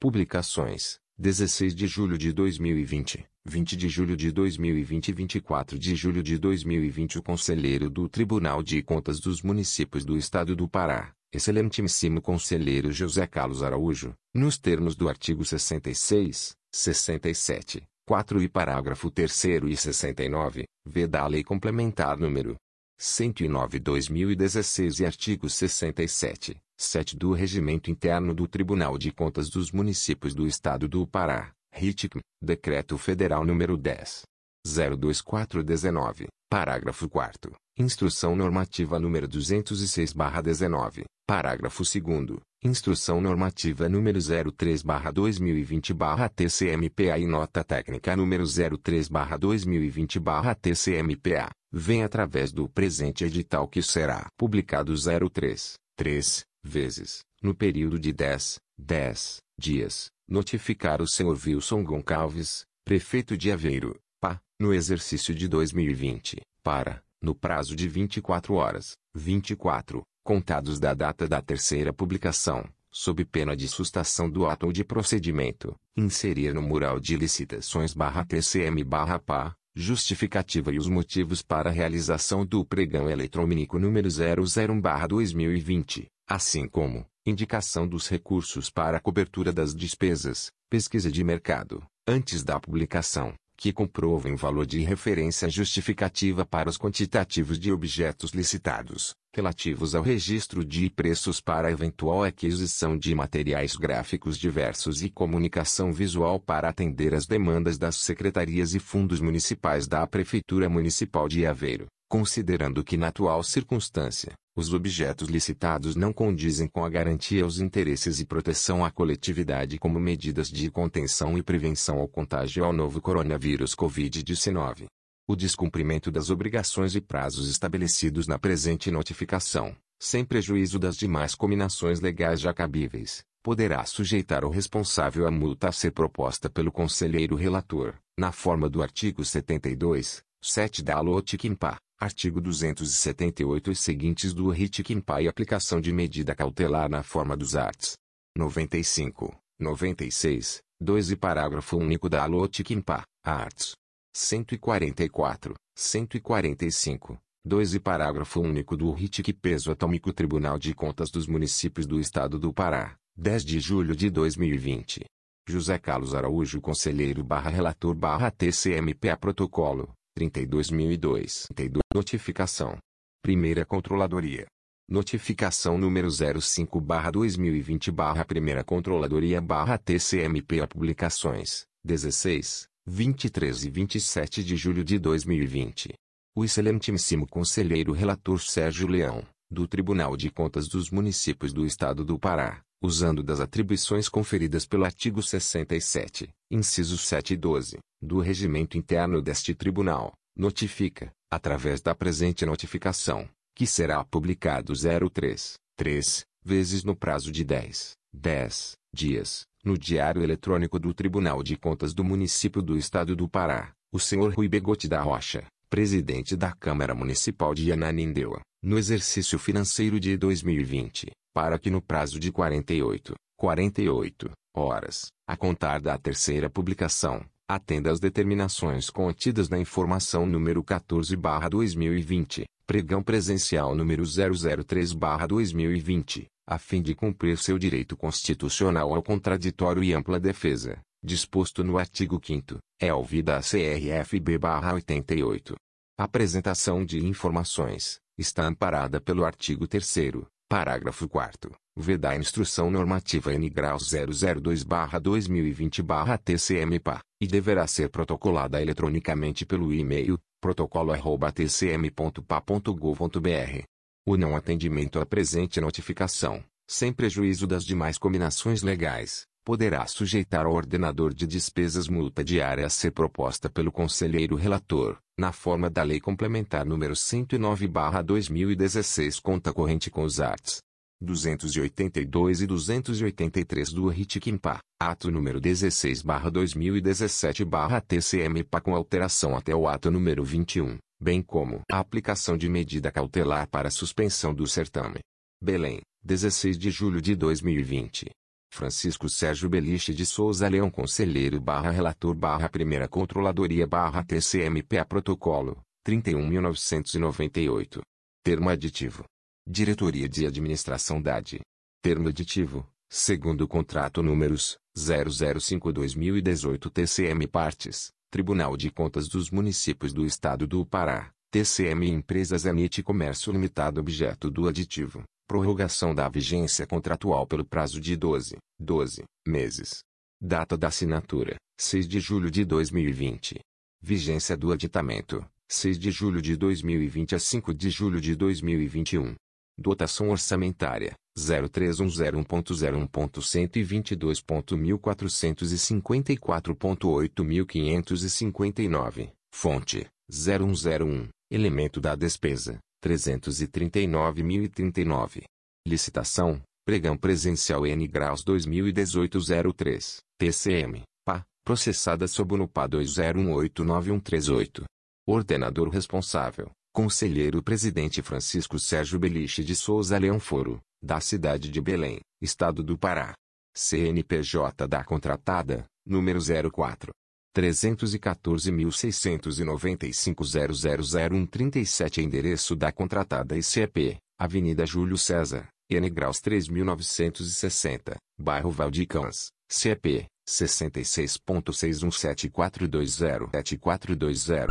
Publicações. 16 de julho de 2020, 20 de julho de 2020 e 24 de julho de 2020 O Conselheiro do Tribunal de Contas dos Municípios do Estado do Pará, Excelentíssimo Conselheiro José Carlos Araújo, nos termos do artigo 66, 67, 4 e parágrafo 3 e 69, v da Lei Complementar número 109/2016 e artigo 67, 7 do Regimento Interno do Tribunal de Contas dos Municípios do Estado do Pará, RITCM, Decreto Federal número 10. 02419, parágrafo 4 Instrução Normativa número 206/19, parágrafo 2 Instrução Normativa número 03/2020/TCMPA e Nota Técnica número 03/2020/TCMPA, vem através do presente edital que será publicado 03, 3 vezes, no período de 10, 10 dias, notificar o senhor Wilson Goncalves, prefeito de Aveiro, no exercício de 2020, para, no prazo de 24 horas, 24, contados da data da terceira publicação, sob pena de sustação do ato ou de procedimento, inserir no mural de licitações/TCM/PA, justificativa e os motivos para a realização do pregão eletrônico número 001/2020, assim como indicação dos recursos para a cobertura das despesas, pesquisa de mercado, antes da publicação, que comprovem valor de referência justificativa para os quantitativos de objetos licitados, relativos ao registro de preços para eventual aquisição de materiais gráficos diversos e comunicação visual para atender às demandas das secretarias e fundos municipais da Prefeitura Municipal de Aveiro, considerando que na atual circunstância, os objetos licitados não condizem com a garantia aos interesses e proteção à coletividade como medidas de contenção e prevenção ao contágio ao novo coronavírus Covid-19. O descumprimento das obrigações e prazos estabelecidos na presente notificação, sem prejuízo das demais combinações legais já cabíveis, poderá sujeitar o responsável à multa a ser proposta pelo conselheiro relator, na forma do artigo 72, 7 da LOTICIMPA, Artigo 278 e seguintes do RIT-QUIMPA e aplicação de medida cautelar na forma dos arts. 95, 96, 2 e parágrafo único da LOT-QUIMPA, arts. 144, 145, 2 e parágrafo único do RIT-QUI peso atômico Tribunal de Contas dos Municípios do Estado do Pará, 10 de julho de 2020. José Carlos Araújo Conselheiro barra Relator barra TCMPA Protocolo, 32.002. Notificação. Primeira Controladoria. Notificação número 05-2020 Primeira Controladoria TCMP Publicações, 16, 23 e 27 de julho de 2020. O excelentíssimo Conselheiro Relator Sérgio Leão, do Tribunal de Contas dos Municípios do Estado do Pará, usando das atribuições conferidas pelo artigo 67, incisos 7 e 12, do regimento interno deste tribunal, notifica, através da presente notificação, que será publicado 03, 3, vezes no prazo de 10, 10 dias, no Diário Eletrônico do Tribunal de Contas do Município do Estado do Pará, o senhor Rui Begote da Rocha, presidente da Câmara Municipal de Ananindeua, no exercício financeiro de 2020, para que no prazo de 48, 48 horas, a contar da terceira publicação, atenda às determinações contidas na informação número 14/2020, pregão presencial número 003/2020, a fim de cumprir seu direito constitucional ao contraditório e ampla defesa, disposto no artigo 5º, é ouvida a CRFB/88. Apresentação de informações está amparada pelo artigo 3 parágrafo 4 Veda a Instrução Normativa N graus 002-2020-TCM-PA, e deverá ser protocolada eletronicamente pelo e-mail protocolo@tcm.pa.gov.br. O não atendimento à presente notificação, sem prejuízo das demais combinações legais, poderá sujeitar ao ordenador de despesas multa diária a ser proposta pelo conselheiro relator, na forma da Lei Complementar número 109/2016, conta corrente com os arts. 282 e 283 do RIT-QUIMPA, ato número 16/2017/TCM-PA com alteração até o ato número 21, bem como a aplicação de medida cautelar para suspensão do certame. Belém, 16 de julho de 2020. Francisco Sérgio Beliche de Souza Leão Conselheiro barra Relator barra Primeira Controladoria barra TCMPA Protocolo, 31.998. Termo aditivo. Diretoria de Administração DAD. Termo aditivo, segundo contrato números 005-2018 TCM Partes, Tribunal de Contas dos Municípios do Estado do Pará, TCM Empresas Anite Comércio Limitado objeto do aditivo, prorrogação da vigência contratual pelo prazo de 12, 12 meses. Data da assinatura, 6 de julho de 2020. Vigência do aditamento, 6 de julho de 2020 a 5 de julho de 2021. Dotação orçamentária: 0310.1.1.152.1454.8559. Fonte: 0101. Elemento da despesa: 339.039. Licitação: Pregão Presencial N Graus 2018-03, TCM, PA, processada sob o NUPA 20189138. Ordenador responsável: Conselheiro Presidente Francisco Sérgio Beliche de Souza Leão Foro, da cidade de Belém, Estado do Pará. CNPJ da contratada, número 04. 314.695.0000137 Endereço da contratada ICP, Avenida Júlio César, N Graus 3960, Bairro Valdicãs, CEP, 66.61742074220